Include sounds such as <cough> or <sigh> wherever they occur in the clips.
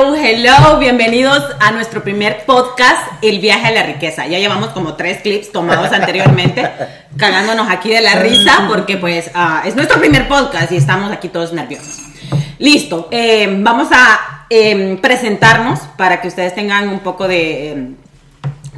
Hello, hello, bienvenidos a nuestro primer podcast, El viaje a la riqueza. Ya llevamos como tres clips tomados anteriormente, <laughs> cagándonos aquí de la risa, porque pues ah, es nuestro primer podcast y estamos aquí todos nerviosos. Listo, eh, vamos a em, presentarnos para que ustedes tengan un poco de em,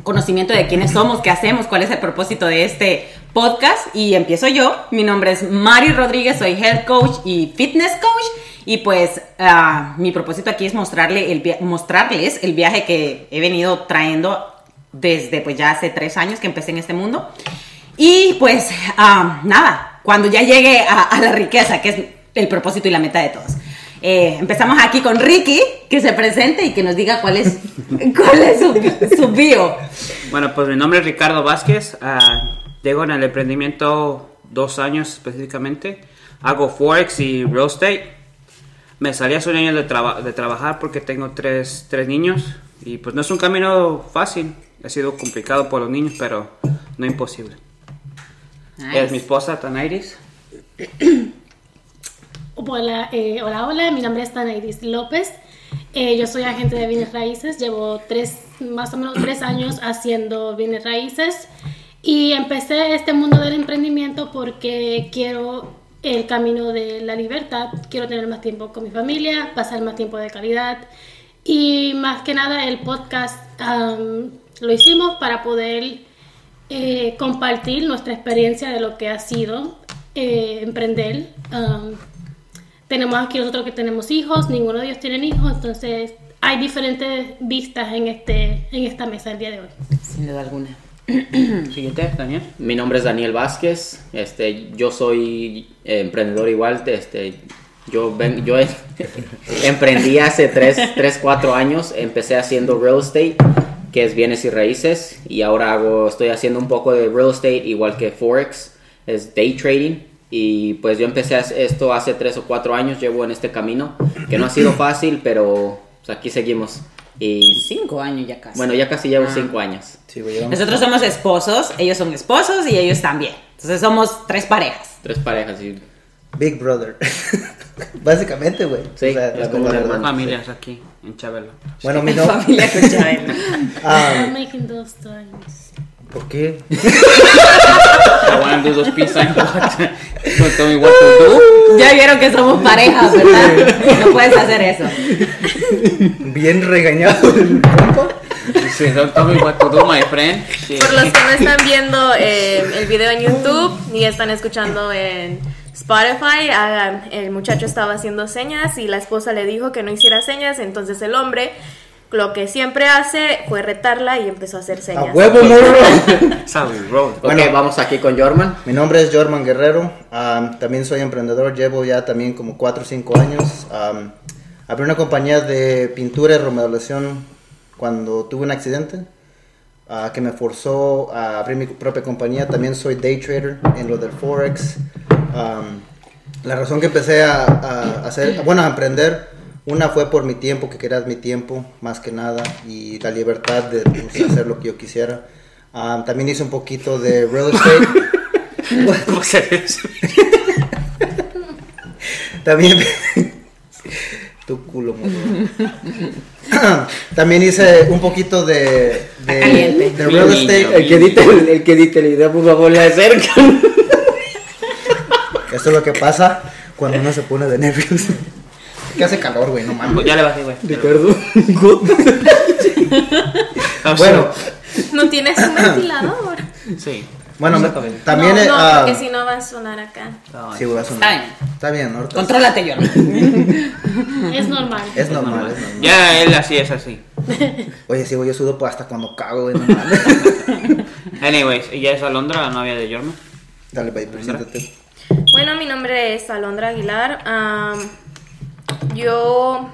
conocimiento de quiénes somos, qué hacemos, cuál es el propósito de este podcast. Y empiezo yo. Mi nombre es Mari Rodríguez, soy health coach y fitness coach. Y pues ah, mi propósito aquí es mostrarle el mostrarles el viaje que he venido trayendo desde pues ya hace tres años que empecé en este mundo. Y pues ah, nada, cuando ya llegue a, la riqueza, que es el propósito y la meta de todos. Eh, empezamos aquí con Ricky, que se presente y que nos diga cuál es, <laughs> cuál es su, su bio. Bueno, pues mi nombre es Ricardo Vázquez. Uh, llego en el emprendimiento dos años específicamente. Hago Forex y Real Estate. Me salí hace un año de, de trabajar porque tengo tres, tres niños. Y pues no es un camino fácil. Ha sido complicado por los niños, pero no imposible. Es mi esposa, Tanairis. Hola, eh, hola, hola, mi nombre es Tanairis López. Eh, yo soy agente de bienes raíces, llevo tres, más o menos tres años haciendo bienes raíces y empecé este mundo del emprendimiento porque quiero el camino de la libertad, quiero tener más tiempo con mi familia, pasar más tiempo de calidad y más que nada el podcast lo hicimos para poder eh, compartir nuestra experiencia de lo que ha sido eh, emprender tenemos aquí nosotros que tenemos hijos, ninguno de ellos tiene hijos, entonces hay diferentes vistas en, este, en esta mesa el día de hoy. Sin duda alguna. <clears throat> Siguiente, Daniel. Mi nombre es Daniel Vázquez, este, yo soy emprendedor igual, este, yo, ven, yo <laughs> emprendí hace 3, 4 años, empecé haciendo real estate, que es bienes y raíces, y ahora hago, estoy haciendo un poco de real estate, igual que Forex, es day trading, y pues yo empecé esto hace tres o cuatro años, llevo en este camino, que no ha sido fácil, pero pues, aquí seguimos. Y cinco años ya casi. Bueno, ya casi llevo ah. cinco años. Nosotros somos esposos, ellos son esposos y ellos también. Entonces somos tres parejas. Tres parejas, sí. Big Brother. <laughs> Básicamente, güey. Sí, es como una familias aquí en Chabelo. Bueno, mi nombre. <laughs> Familia con Chabelo. I'm making those times. ¿Por qué? Ya vieron que somos parejas, ¿verdad? No puedes hacer eso. Bien regañado el compa. Sí, don't tell me what to do, my friend. Por los que no están viendo eh, el video en YouTube ni están escuchando en Spotify, el muchacho estaba haciendo señas y la esposa le dijo que no hiciera señas, entonces el hombre lo que siempre hace fue retarla y empezó a hacer señas. ¡A huevo, morro! bueno, <laughs> vamos aquí con Jorman. Mi nombre es Jorman Guerrero. también soy emprendedor. Llevo ya también como 4 o 5 años. abrí una compañía de pintura y remodelación cuando tuve un accidente ah, que me forzó a abrir mi propia compañía. También soy day trader en lo del Forex. la razón que empecé a, a hacer, bueno, a emprender una fue por mi tiempo, que quería mi tiempo, más que nada, y la libertad de pues, hacer lo que yo quisiera. Ah, también hice un poquito de real estate. <laughs> ¿Cómo se eso? <laughs> también... <laughs> tu culo, También hice un poquito de, de, real estate. El que edite el, el, que edite el video, por favor, le cerca. Esto es lo que pasa cuando uno se pone de nervios que hace calor, güey, no mames. Ya le bajé, güey. Ricardo. <laughs> bueno. ¿No tienes un <coughs> ventilador? Sí. Bueno, también. No, no ah, porque si no va a sonar acá. sí, va a sonar. Está bien. Está bien, Contrólate, yo. <laughs> es normal. Es normal, Ya él así es así. <laughs> Oye, sí, güey, yo sudo pues hasta cuando cago, güey, normal. Anyways, ¿y ya es Alondra, la novia de Jorma? Dale, bye, preséntate. Bueno, mi nombre es Alondra Aguilar. Yo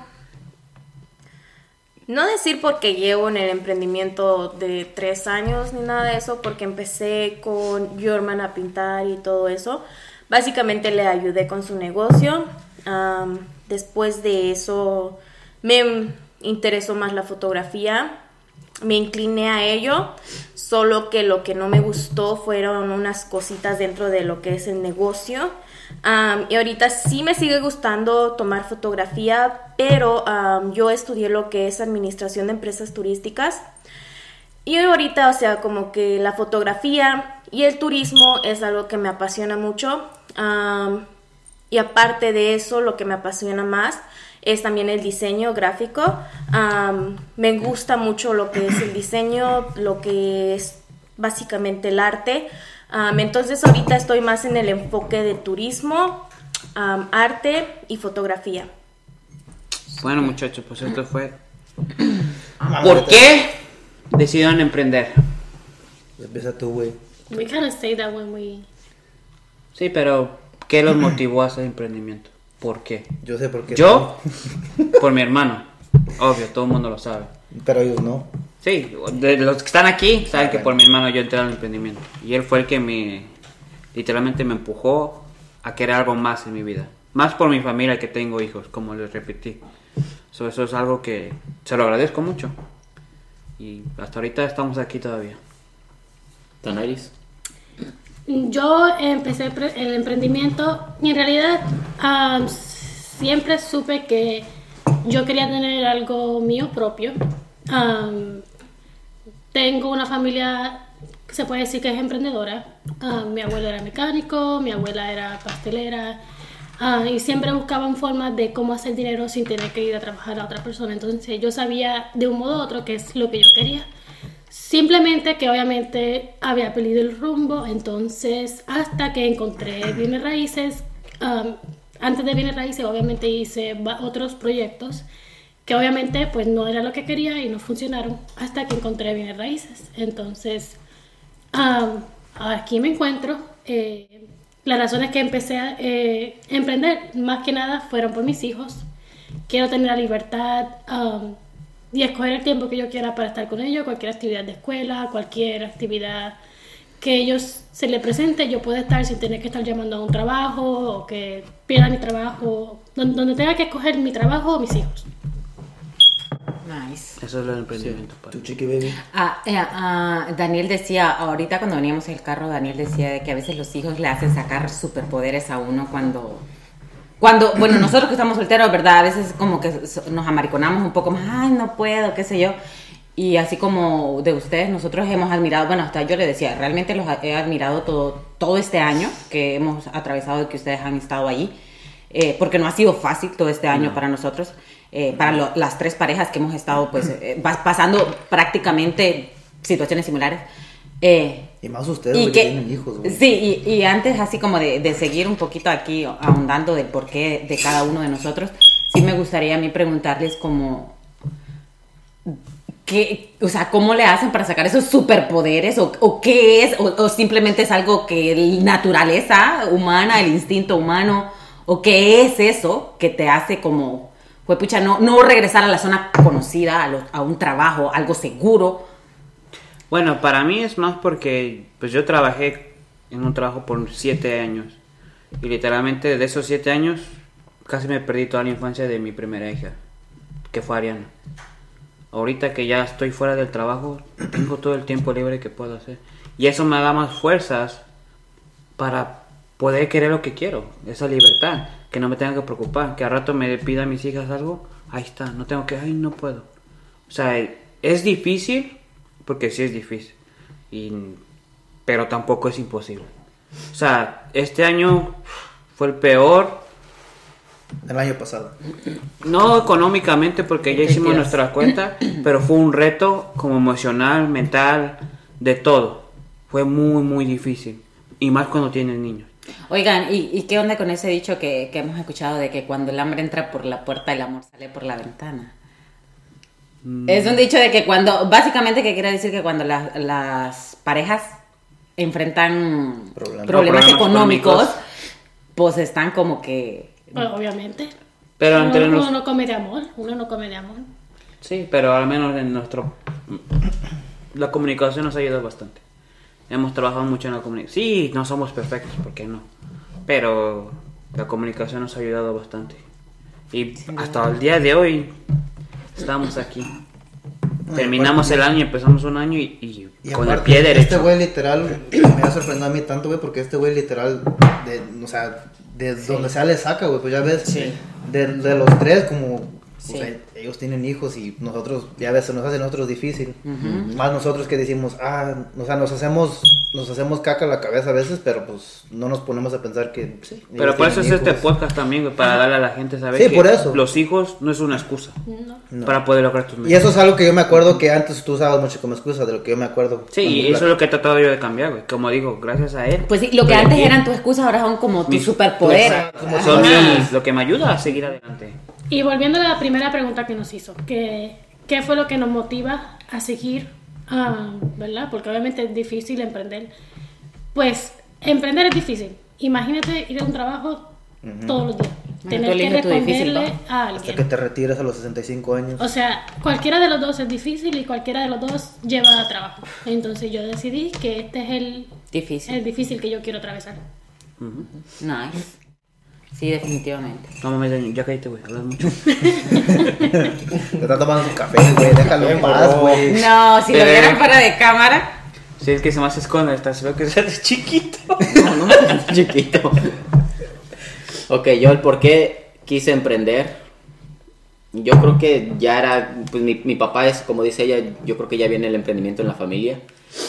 no decir porque llevo en el emprendimiento de tres años ni nada de eso, porque empecé con Jorman a pintar y todo eso. Básicamente le ayudé con su negocio. después de eso me interesó más la fotografía. me incliné a ello, solo que lo que no me gustó fueron unas cositas dentro de lo que es el negocio. Am, y ahorita sí me sigue gustando tomar fotografía, pero yo estudié lo que es administración de empresas turísticas. Y ahorita, o sea, como que la fotografía y el turismo es algo que me apasiona mucho. Am, y aparte de eso, lo que me apasiona más es también el diseño gráfico. Me gusta mucho lo que es el diseño, lo que es básicamente el arte. Am, entonces ahorita estoy más en el enfoque de turismo, arte y fotografía. Bueno, muchachos, pues esto fue. Vamos, ¿Por qué decidieron emprender? Empieza tú, güey. We kind of say that when we. Sí, pero ¿qué los motivó a hacer emprendimiento? ¿Por qué? Yo sé por qué. Yo, <laughs> por mi hermano. Obvio, todo el mundo lo sabe. Pero ellos no. Sí, de los que están aquí saben que por mi hermano yo entré al emprendimiento. Y él fue el que me, literalmente me empujó a querer algo más en mi vida. Más por mi familia que tengo hijos, como les repetí. So, eso es algo que se lo agradezco mucho. Y hasta ahorita estamos aquí todavía. Tanairis. Yo empecé el pre- el emprendimiento y en realidad am, siempre supe que yo quería tener algo mío propio. Am, tengo una familia que se puede decir que es emprendedora. Am, mi abuelo era mecánico, mi abuela era pastelera ah, y siempre buscaban formas de cómo hacer dinero sin tener que ir a trabajar a otra persona. Entonces yo sabía de un modo u otro qué es lo que yo quería. Simplemente que obviamente había perdido el rumbo, entonces hasta que encontré bienes raíces, um, antes de bienes raíces obviamente hice otros proyectos que obviamente pues no era lo que quería y no funcionaron hasta que encontré bienes raíces. Entonces um, aquí me encuentro. eh, las razones que empecé a eh, emprender más que nada fueron por mis hijos. Quiero tener la libertad um, y escoger el tiempo que yo quiera para estar con ellos, cualquier actividad de escuela, cualquier actividad que ellos se les presente, yo puedo estar sin tener que estar llamando a un trabajo o que pierda mi trabajo, donde, tenga que escoger mi trabajo o mis hijos. Nice. Eso es el emprendimiento. padre. Tu chiqui baby. Ah, eh, ah, Daniel decía, ahorita cuando veníamos en el carro, Daniel decía de que a veces los hijos le hacen sacar superpoderes a uno cuando... Cuando, bueno, <clears throat> nosotros que estamos solteros, ¿verdad? A veces como que so- nos amariconamos un poco más, ay, no puedo, qué sé yo. Y así como de ustedes, nosotros hemos admirado, bueno, hasta yo le decía, realmente los he admirado todo, todo este año que hemos atravesado y que ustedes han estado allí, eh, porque no ha sido fácil todo este año para nosotros, eh, para lo- las tres parejas que hemos estado pues eh, pas- pasando prácticamente situaciones similares. Eh, Y más ustedes, y que- que tienen hijos, güey. Sí, y, y antes así como de, de seguir un poquito aquí ahondando del porqué de cada uno de nosotros, sí me gustaría a mí preguntarles como, ¿qué, o sea, ¿cómo le hacen para sacar esos superpoderes? ¿O, o qué es? O, o simplemente es algo que la naturaleza humana, el instinto humano? ¿O qué es eso que te hace como, pues pucha, no, no regresar a la zona conocida, a, lo- a un trabajo, algo seguro? Bueno, para mí es más porque pues yo trabajé en un trabajo por siete años. Y literalmente de esos siete años casi me perdí toda la infancia de mi primera hija, que fue Ariana. Ahorita que ya estoy fuera del trabajo, tengo todo el tiempo libre que puedo hacer. Y eso me da más fuerzas para poder querer lo que quiero, esa libertad, que no me tenga que preocupar, que a rato me pida a mis hijas algo, ahí está, no tengo que, ay, no puedo. O sea, es difícil, porque sí es difícil, y, pero tampoco es imposible. O sea, este año fue el peor, El año pasado. no económicamente porque ya ¿Qué hicimos quieras? nuestra cuenta, <clears throat> pero fue un reto como emocional, mental, de todo. Fue muy, muy difícil. Y más cuando tienes niños. Oigan, ¿y, y qué onda con ese dicho que, que hemos escuchado de que cuando el hambre entra por la puerta, el amor sale por la ventana? Es un dicho de que cuando, básicamente que quiere decir que cuando la- las parejas enfrentan Problemas. problemas, Problemas económicos, económicos. pues están como que... Bueno, obviamente. Pero uno, entre uno no come de amor, uno no come de amor. Sí, pero al menos en nuestro... La comunicación nos ha ayudado bastante. Hemos trabajado mucho en la comunicación. Sí, no somos perfectos, ¿por qué no? Pero la comunicación nos ha ayudado bastante. Y hasta el día de hoy estamos aquí. Terminamos el año empezamos un año y, y Y con el pie derecho. Este güey literal me ha sorprendido a mí tanto, güey, porque este güey literal, de, o sea, de donde sale saca, güey, pues ya ves, Sí. de, de los tres, como, o Sí. sea, ellos tienen hijos y nosotros, ya ves, se nos hace nosotros difícil. Más nosotros que decimos, ah, o sea, nos hacemos, nos hacemos caca a la cabeza a veces, pero pues no nos ponemos a pensar que, sí, Pero por eso es este hijos. podcast también, güey, para darle a la gente saber Sí, que por eso. los hijos no es una excusa No. para poder lograr tus Y metas. eso es algo que yo me acuerdo que antes tú usabas mucho como excusa, de lo que yo me acuerdo. Sí, y eso es lo que he tratado yo de cambiar, güey. Como digo, gracias a él. Pues sí, lo que antes aquí. eran tus excusas ahora son como tu Mis- superpoder. Exacto, como Son mis- lo que me ayuda a seguir adelante. Y volviendo a la primera pregunta que nos hizo, que, ¿qué fue lo que nos motiva a seguir, ah, verdad? Porque obviamente es difícil emprender. Pues emprender es difícil. Imagínate ir a un trabajo todos los días. Tener que tu difícil, responderle ¿no? a Hasta que alguien. te retiras a los 65 años. O sea, cualquiera de los dos es difícil y cualquiera de los dos lleva trabajo. Entonces yo decidí que este es el, Difícil. el difícil que yo quiero atravesar. Nice. Sí, definitivamente. No mames, ya cállate, güey. Hablas mucho. <laughs> Te está tomando su café, güey. Déjalo en paz, güey. No, si lo Pero- vieran fuera de cámara. Sí, es que se me hace esconde. Estás veo que eres chiquito. <laughs> No, no me chiquito. Ok, yo el por qué quise emprender. Yo creo que ya era, pues mi, mi papá es, como dice ella, yo creo que ya viene el emprendimiento en la familia.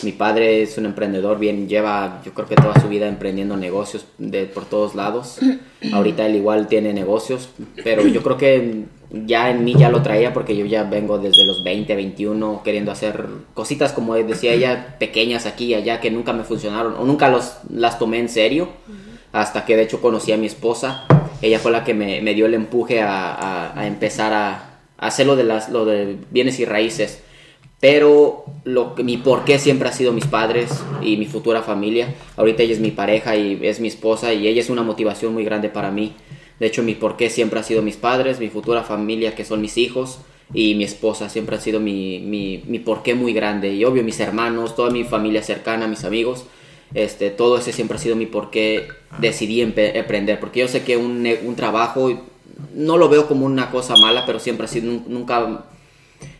Mi padre es un emprendedor, bien, lleva, yo creo que toda su vida emprendiendo negocios de por todos lados. <clears throat> Ahorita él igual tiene negocios, pero yo creo que ya en mí ya lo traía porque yo ya vengo desde los 20, 21 queriendo hacer cositas como decía ella, pequeñas aquí y allá que nunca me funcionaron o nunca los, las tomé en serio hasta que de hecho conocí a mi esposa. Ella fue la que me, me dio el empuje a, a- empezar a, a hacer lo de, las, lo de bienes y raíces. Pero lo que, mi porqué siempre ha sido mis padres y mi futura familia. Ahorita ella es mi pareja y es mi esposa y ella es una motivación muy grande para mí. De hecho, mi porqué siempre ha sido mis padres, mi futura familia, que son mis hijos, y mi esposa siempre ha sido mi, mi, mi porqué muy grande. Y obvio, mis hermanos, toda mi familia cercana, mis amigos. Este, todo ese siempre ha sido mi por qué decidí empe- emprender. Porque yo sé que un, trabajo no lo veo como una cosa mala, pero siempre ha sido, nun- nunca,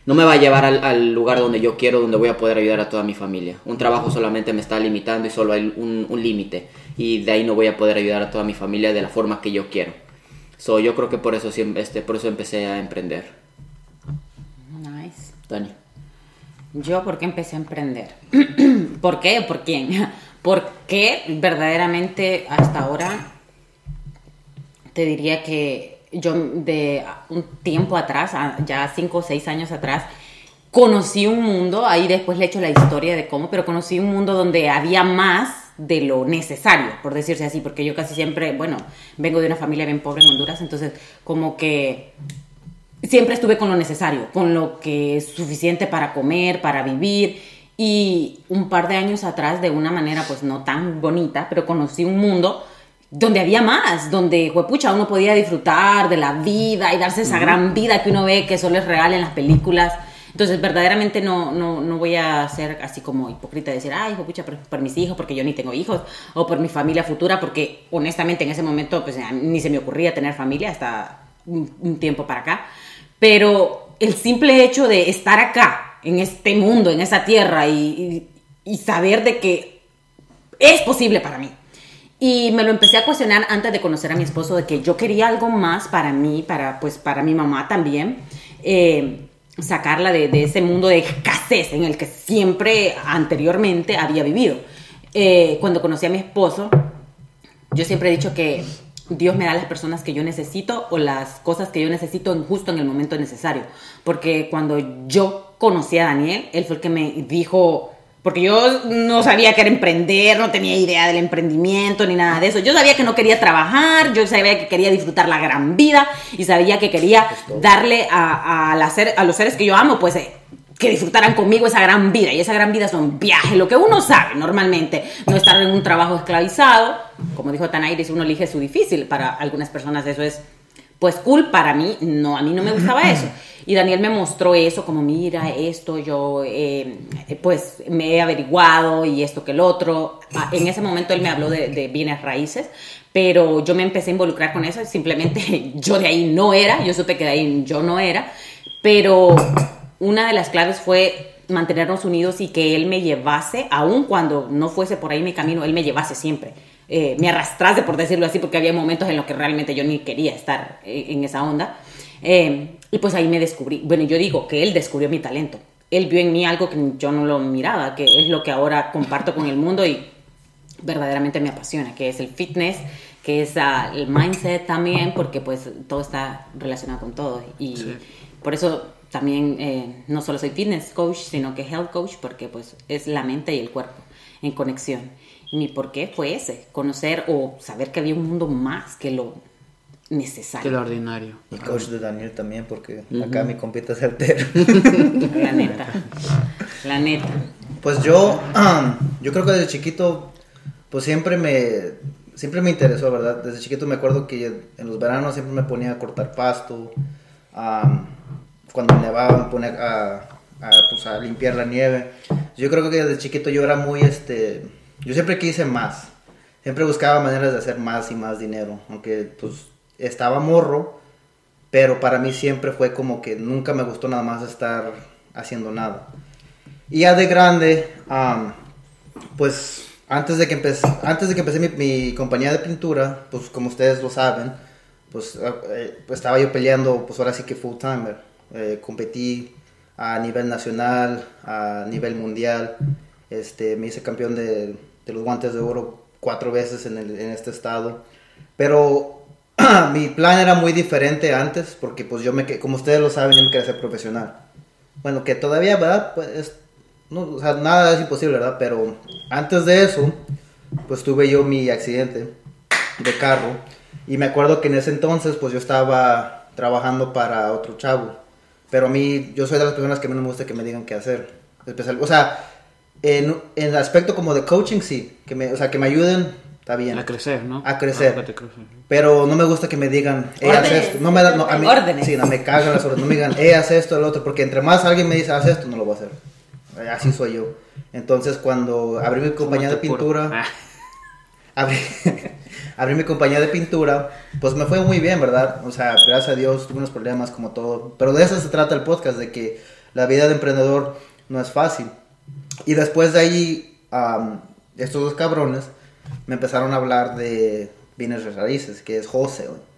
no me va a llevar al, al lugar donde yo quiero, donde voy a poder ayudar a toda mi familia. Un trabajo solamente me está limitando y solo hay un, un límite. Y de ahí no voy a poder ayudar a toda mi familia de la forma que yo quiero. So, yo creo que por eso, este, por eso empecé a emprender. Nice. Dani. Yo, ¿por qué empecé a emprender? <clears throat> ¿Por qué? ¿Por quién? Porque verdaderamente hasta ahora te diría que yo de un tiempo atrás, ya cinco o seis años atrás, conocí un mundo, ahí después le he hecho la historia de cómo, pero conocí un mundo donde había más de lo necesario, por decirse así, porque yo casi siempre, bueno, vengo de una familia bien pobre en Honduras, entonces como que siempre estuve con lo necesario, con lo que es suficiente para comer, para vivir. Y un par de años atrás, de una manera pues no tan bonita, pero conocí un mundo donde había más, donde, pucha, uno podía disfrutar de la vida y darse esa gran vida que uno ve que solo es real en las películas. Entonces, verdaderamente no, no, no voy a ser así como hipócrita de decir, ay, pucha, por, por mis hijos, porque yo ni tengo hijos, o por mi familia futura, porque honestamente en ese momento pues ni se me ocurría tener familia hasta un, un tiempo para acá. Pero el simple hecho de estar acá, en este mundo, en esa tierra, y, y- y saber de que es posible para mí. Y me lo empecé a cuestionar antes de conocer a mi esposo, de que yo quería algo más para mí, para, pues, para mi mamá también. eh, sacarla de, de ese mundo de escasez en el que siempre anteriormente había vivido. Eh, cuando conocí a mi esposo, yo siempre he dicho que Dios me da las personas que yo necesito o las cosas que yo necesito en, justo en el momento necesario. Porque cuando yo conocí a Daniel, él fue el que me dijo, porque yo no sabía que era emprender, no tenía idea del emprendimiento ni nada de eso. Yo sabía que no quería trabajar, yo sabía que quería disfrutar la gran vida y sabía que quería darle a, a, la ser- a los seres que yo amo, pues... eh, que disfrutaran conmigo esa gran vida. Y esa gran vida son viajes, lo que uno sabe normalmente. No estar en un trabajo esclavizado. Como dijo Tanairis, uno elige su difícil. Para algunas personas eso es, pues, cool. Para mí, no, a mí no me gustaba <clears throat> eso. Y Daniel me mostró eso, como, mira, esto yo, eh, pues, me he averiguado y esto que el otro. Ah, En ese momento él me habló de, de bienes raíces. Pero yo me empecé a involucrar con eso. Simplemente <laughs> yo de ahí no era. Yo supe que de ahí yo no era. Pero una de las claves fue mantenernos unidos y que él me llevase, aun cuando no fuese por ahí mi camino, él me llevase siempre. Eh, me arrastrase, por decirlo así, porque había momentos en los que realmente yo ni quería estar eh, en esa onda. Eh, y pues ahí me descubrí, bueno, yo digo que él descubrió mi talento. Él vio en mí algo que yo no lo miraba, que es lo que ahora comparto con el mundo y verdaderamente me apasiona, que es el fitness, que es ah, el mindset también, porque pues todo está relacionado con todo. Y Sí. por eso también eh, no solo soy fitness coach, sino que health coach, porque pues es la mente y el cuerpo en conexión. Y mi por qué fue ese, conocer o saber que había un mundo más que lo Que necesario. lo ordinario. Y coach de Daniel también, porque acá mi compita es altero. <laughs> La neta. La neta. Pues yo, yo creo que desde chiquito, pues siempre me, siempre me interesó, ¿verdad? Desde chiquito me acuerdo que en los veranos siempre me ponía a cortar pasto, cuando nevaba me ponía a, a, pues, a limpiar la nieve. Yo creo que desde chiquito yo era muy, este, yo siempre quise más, siempre buscaba maneras de hacer más y más dinero, aunque pues estaba morro, pero para mí siempre fue como que nunca me gustó nada más estar haciendo nada. Y ya de grande, am, pues antes de que empecé, antes de que empecé mi, mi compañía de pintura, pues como ustedes lo saben, pues, eh, pues estaba yo peleando, pues ahora sí que full timer. Eh, competí a nivel nacional, a nivel mundial. Este, me hice campeón de, de los guantes de oro cuatro veces en, el- en este estado. Pero <clears throat> mi plan era muy diferente antes, porque pues yo me, como ustedes lo saben, yo me quería ser profesional. Bueno, que todavía, ¿verdad? Pues, es- no, o sea, nada es imposible, ¿verdad? Pero antes de eso, pues tuve yo mi accidente de carro. Y me acuerdo que en ese entonces, pues yo estaba trabajando para otro chavo. Pero a mí, yo soy de las personas que menos me gusta que me digan qué hacer. Especial, o sea, en, en el aspecto como de coaching, sí. Que me, o sea, que me ayuden, está bien. A crecer, ¿no? A crecer. Ah, que te crecer. Pero no me gusta que me digan, eh, haz esto. No me da, no, a mí, Órdenes. Sí, no me cagan las órdenes. No me digan, eh, haz esto, el otro. Porque entre más alguien me dice, haz esto, no lo voy a hacer. Así soy yo. Entonces, cuando abrí mi compañía de pintura, Ah, <laughs> abrí, abrí mi compañía de pintura, pues me fue muy bien, ¿verdad? O sea, gracias a Dios tuve unos problemas como todo. Pero de eso se trata el podcast, de que la vida de emprendedor no es fácil. Y después de ahí, am, estos dos cabrones me empezaron a hablar de bienes raíces, que es wholesale.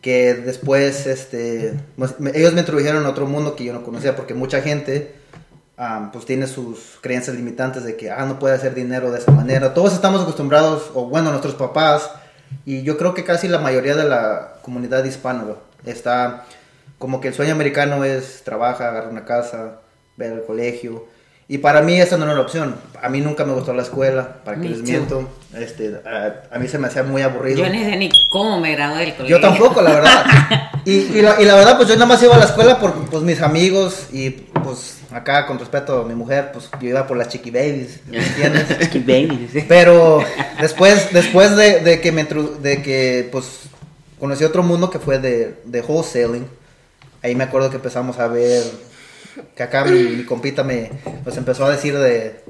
Que después, este, pues, ellos me introdujeron a otro mundo que yo no conocía, porque mucha gente, am, pues tiene sus creencias limitantes de que, ah, no puede hacer dinero de esa manera. Todos estamos acostumbrados, o bueno, nuestros papás, y yo creo que casi la mayoría de la comunidad hispana está como que el sueño americano es trabaja, agarra una casa, ver el colegio. Y para mí esa no era la opción. A mí nunca me gustó la escuela, para que les miento. Este, a, a mí se me hacía muy aburrido. Yo no sé ni cómo me gradué del colegio. Yo tampoco, la verdad. <laughs> Y, y la, y la verdad, pues yo nada más iba a la escuela por pues, mis amigos y pues acá con respeto a mi mujer, pues yo iba por las chiqui babies, ¿me <laughs> entiendes? Pero después, después de, de que me de que pues conocí otro mundo que fue de, de wholesaling, ahí me acuerdo que empezamos a ver que acá mi, mi compita me nos empezó a decir de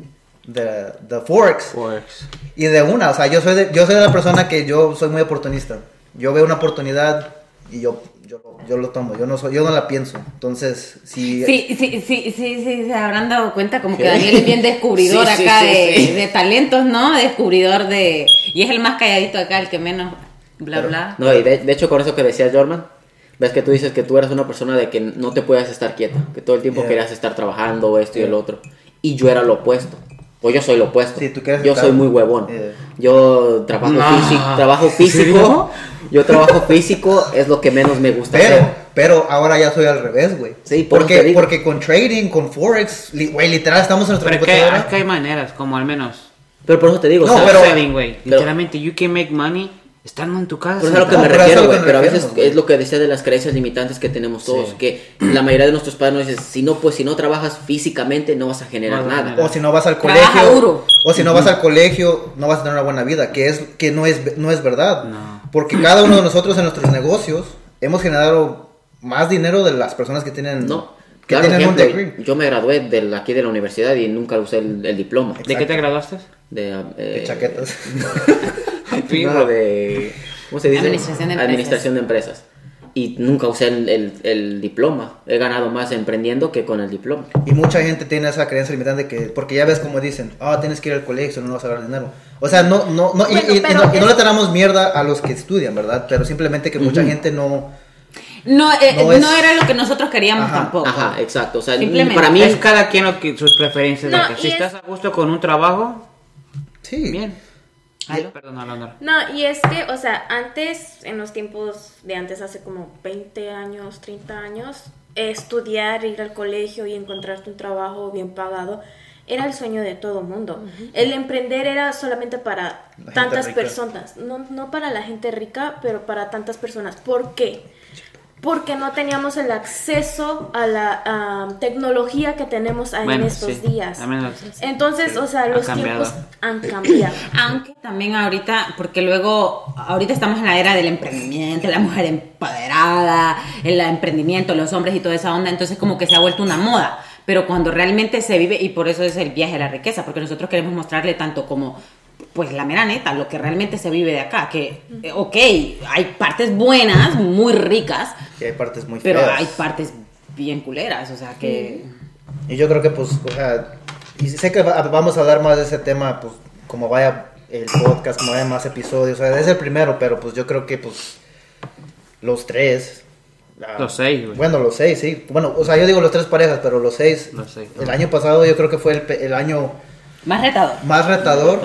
de, de Forex. Forex. Y de una, o sea, yo soy de, yo soy de la persona que yo soy muy oportunista. Yo veo una oportunidad y yo, yo, yo lo tomo, yo no soy, yo no la pienso. Entonces, si Sí, sí, sí, sí, sí, se habrán dado cuenta como que. Daniel es bien descubridor <laughs> Sí, acá sí, de, sí. de talentos, ¿no? Descubridor de... Y es el más calladito acá, el que menos bla Pero- bla. No, y de, de hecho con eso que decías, Jorman, ves que tú dices que tú eras una persona de que no te puedes estar quieta, que todo el tiempo Yeah. querías estar trabajando, esto y el Yeah. otro. Y yo era lo opuesto. O yo soy lo opuesto. Sí, tú quieres yo estar- soy muy huevón. Yeah. Yo trabajo, No. físico, trabajo <laughs> físico. Yo trabajo físico, es lo que menos me gusta pero, hacer. pero ahora ya soy al revés, güey. Sí, por porque, porque con trading, con Forex, li- güey, literal estamos en nuestra Pero es que, computadora. es que hay maneras, como al menos. Pero por eso te digo, No, pero- Trading, güey. Literalmente, you can make money estando en tu casa. Por eso es a lo que No, me pero es a refiero, lo güey. que nos Pero a veces es lo que decía de las creencias limitantes que tenemos todos. Sí. Que la mayoría de nuestros padres nos dicen, si no, pues si no trabajas físicamente no vas a generar No nada. o si no vas al colegio, duro. o si no vas al colegio, no vas a tener una buena vida, que es que no es no es verdad. No. Porque cada uno de nosotros en nuestros negocios hemos generado más dinero de las personas que tienen No. Claro, un ejemplo, yo me gradué de la- aquí de la universidad y nunca usé el, el diploma. ¿De qué te graduaste? De, eh, De chaquetas. <laughs> <laughs> no, de... ¿Cómo se dice? Administración de empresas. Administración de empresas. y nunca usé el, el- el diploma. He ganado más emprendiendo que con el diploma. Y mucha gente tiene esa creencia limitante que, porque ya ves como dicen, ah, tienes que ir al colegio, no vas a ganar dinero. O sea, no, no, no, y- Bueno, y, no, y no le tenemos mierda a los que estudian, ¿verdad? Pero simplemente que mucha gente no, No, eh, No no, es- era lo que nosotros queríamos Ajá, tampoco. Ajá, exacto. O sea, Simplemente. para mí Es cada quien lo que, sus preferencias. No, si es- estás a gusto con un trabajo, sí. bien. Perdón, Alondra. No, y es que, o sea, antes, en los tiempos de antes, hace como 20 años, 30 años, estudiar, ir al colegio y encontrarte un trabajo bien pagado era el sueño de todo mundo. El emprender era solamente para tantas rica. personas, no, no para la gente rica, pero para tantas personas. ¿Por qué? Porque no teníamos el acceso a la ah, tecnología que tenemos Bueno, en estos sí, días. Entonces, o sea, los tiempos han cambiado. <coughs> Aunque también ahorita, porque luego, ahorita estamos en la era del emprendimiento, la mujer empoderada, el emprendimiento, los hombres y toda esa onda, entonces como que se ha vuelto una moda. Pero cuando realmente se vive, y por eso es el viaje a la riqueza, porque nosotros queremos mostrarle tanto como, pues la mera neta, lo que realmente se vive de acá, que, eh, ok, hay partes buenas, muy ricas, Hay partes muy pero feas. hay partes bien culeras, o sea que... Y yo creo que, pues, o sea, y sé que va- vamos a hablar más de ese tema, pues, como vaya el podcast, como vaya más episodios, o sea, es el primero, pero pues yo creo que, pues, los tres. Los seis, güey. Bueno, los seis, sí. Bueno, o sea, yo digo los tres parejas, pero los seis. Los seis. El año pasado yo creo que fue el, pe- el año Más retador. más retador,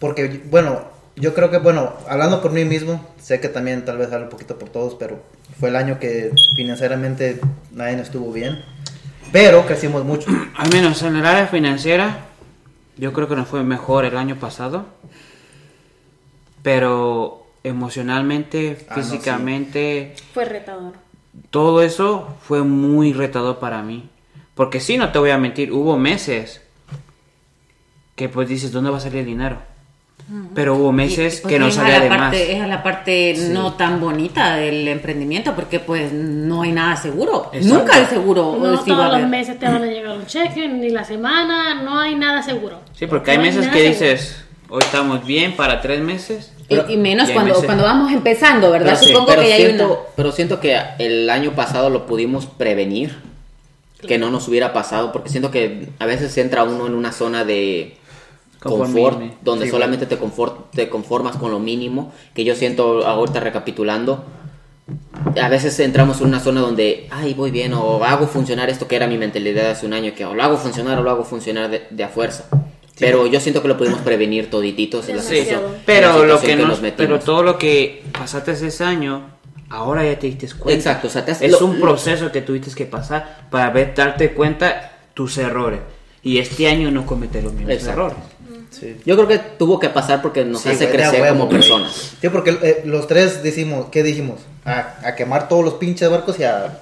porque, bueno, yo creo que, bueno, hablando por mí mismo, sé que también tal vez hablo un poquito por todos, pero fue el año que financieramente nadie estuvo bien, pero crecimos mucho. <clears throat> Al menos en el área financiera, yo creo que nos fue mejor el año pasado. Pero emocionalmente, Ah, no, físicamente, Fue retador. todo eso fue muy retador para mí. Porque sí, no te voy a mentir, hubo meses que pues dices, ¿dónde va a salir el dinero? Pero hubo meses Y, pues, que no esa salía es de más. parte, Esa es la parte no tan bonita del emprendimiento porque pues no hay nada seguro. Exacto. Nunca hay seguro. No si todos los meses te van a llegar un cheque, ni la semana, no hay nada seguro. Sí, porque hay No meses nada que seguro. dices, hoy estamos bien para tres meses. Y, y menos Y hay cuando, meses- cuando vamos empezando, ¿verdad? Pero, sí, Supongo pero que ya hay siento, una... pero siento que el año pasado lo pudimos prevenir, que no nos hubiera pasado, porque siento que a veces entra uno en una zona de. Confort, donde Sí, solamente te, confort- te conformas con lo mínimo, que yo siento ahorita recapitulando, a veces entramos en una zona donde, ay, voy bien, o hago funcionar esto que era mi mentalidad hace un año, que o lo hago funcionar o lo hago funcionar de, de a fuerza. Pero yo siento que lo pudimos prevenir todititos en la Sí, situación- pero en la lo situación que, no, nos pero todo lo que pasaste ese año, ahora ya te diste cuenta. Exacto, o sea, te has- es lo- un proceso que tuviste que pasar para ver, darte cuenta tus errores. Y este año no cometer los mismos Exacto. errores. Sí. Yo creo que tuvo que pasar porque nos Sí, hace güey, crecer huevo, como güey. personas. Sí, porque eh, los tres decimos, ¿qué dijimos? A, a quemar todos los pinches barcos y a,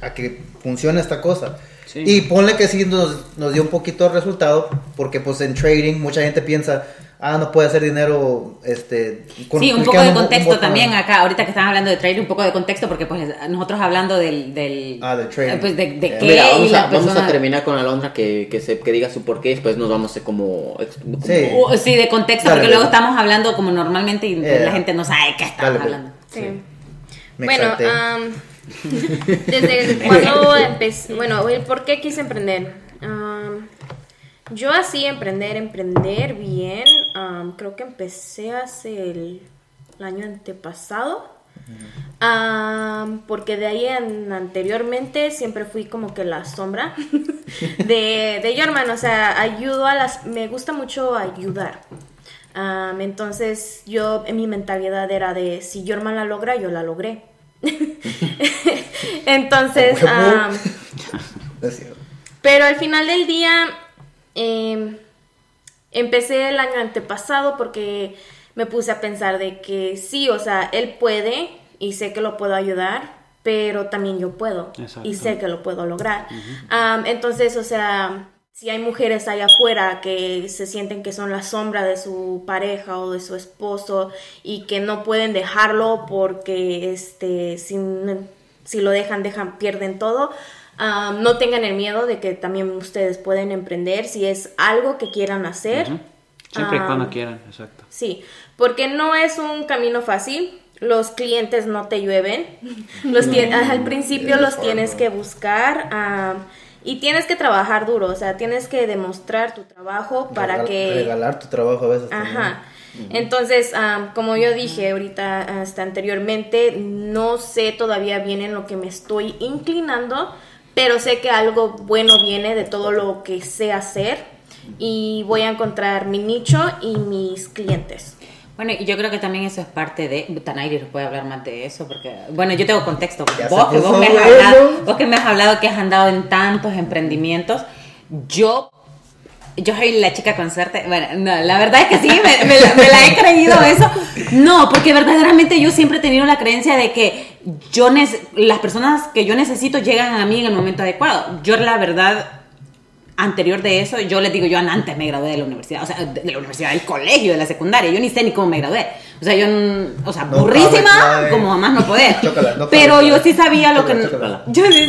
a- a que funcione esta cosa. Sí. Y ponle que sí nos, nos dio un poquito de resultado, porque pues en trading mucha gente piensa, ah, no puede hacer dinero, este... con- Sí, un poco de un contexto también acá, ahorita que están hablando de trading, un poco de contexto, porque pues nosotros hablando del... del Ah, del trading. eh, Pues de, de Eh, qué Mira, y vamos la a, vamos a persona- terminar con Alondra que, que, se, que diga su porqué y después nos vamos a como... ex- Sí. Uh, sí, de contexto, Dale, porque dale. luego estamos hablando como normalmente y Eh, la gente no sabe qué estamos dale, pues. hablando. Sí. Me bueno, am, <laughs> desde cuando <laughs> empecé, bueno, el por qué quise emprender. Am, yo así emprender, emprender bien, creo que empecé hace el, el año antepasado. Porque de ahí en- anteriormente siempre fui como que la sombra <laughs> de, de o sea, ayudo a las, me gusta mucho ayudar. Entonces yo, en mi mentalidad era de, si Yorman la logra, yo la logré. <laughs> <laughs> entonces, pero al final del día, em, empecé el año antepasado porque me puse a pensar de que sí, o sea, él puede y sé que lo puedo ayudar, pero también yo puedo Exacto. y sé que lo puedo lograr. Entonces, o sea, si hay mujeres allá afuera que se sienten que son la sombra de su pareja o de su esposo y que no pueden dejarlo porque este si, si lo dejan, dejan, pierden todo. No tengan el miedo de que también ustedes pueden emprender si es algo que quieran hacer. Siempre y cuando quieran, exacto. Sí, porque no es un camino fácil. los clientes no te llueven. <laughs> Los al principio los tienes que buscar am, y tienes que trabajar duro, o sea, tienes que demostrar tu trabajo para Regal- que... Regalar tu trabajo a veces. también. Ajá. Entonces, am, como yo dije ahorita, hasta anteriormente, no sé todavía bien en lo que me estoy inclinando, pero sé que algo bueno viene de todo lo que sé hacer y voy a encontrar mi nicho y mis clientes. Bueno, y yo creo que también eso es parte de. Tanairi nos puede hablar más de eso, porque. Bueno, yo tengo contexto. Vos, que vos, me has hablado, vos que me has hablado que has andado en tantos emprendimientos. Yo. Yo soy la chica con suerte. Bueno, no, la verdad es que sí, me, me la, me la he creído eso. No, porque verdaderamente yo siempre he tenido la creencia de que yo las personas que yo necesito llegan a mí en el momento adecuado. Yo, la verdad, anterior de eso, yo les digo, yo antes me gradué de la universidad, o sea, de, la universidad, del colegio, de la secundaria, yo ni sé ni cómo me gradué. O sea, yo, o sea, No burrísima, cabe, como a más no poder. <laughs> No Pero cabe, yo sí sabía lo que... Chócala, chócala. Yo sí.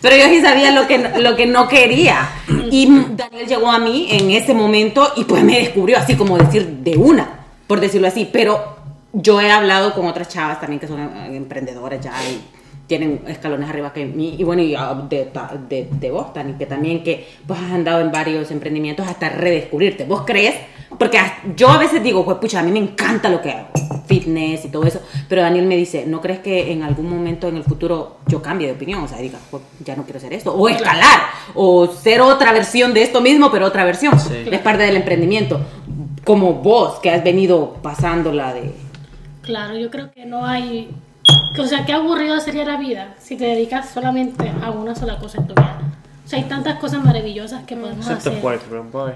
Pero yo sí sabía lo que, lo que no quería. Y Daniel llegó a mí en ese momento y pues me descubrió, así como decir, de una, por decirlo así. Pero yo he hablado con otras chavas también que son eh, emprendedoras ya y tienen escalones arriba que mí. Y bueno, y ah, de, de, de vos, Tani, que también que pues has andado en varios emprendimientos hasta redescubrirte. ¿Vos crees? Porque yo a veces digo, pues pucha, a mí me encanta lo que hago, fitness y todo eso. Pero Daniel me dice, ¿no crees que en algún momento en el futuro yo cambie de opinión? O sea, diga, pues ya no quiero hacer esto. O escalar. O ser otra versión de esto mismo, pero otra versión. Es parte del emprendimiento. Como vos, que has venido pasándola de... Claro, yo creo que no hay... O sea, qué aburrido sería la vida si te dedicas solamente a una sola cosa en tu vida. O sea, hay tantas cosas maravillosas que podemos Excepto hacer. Boy,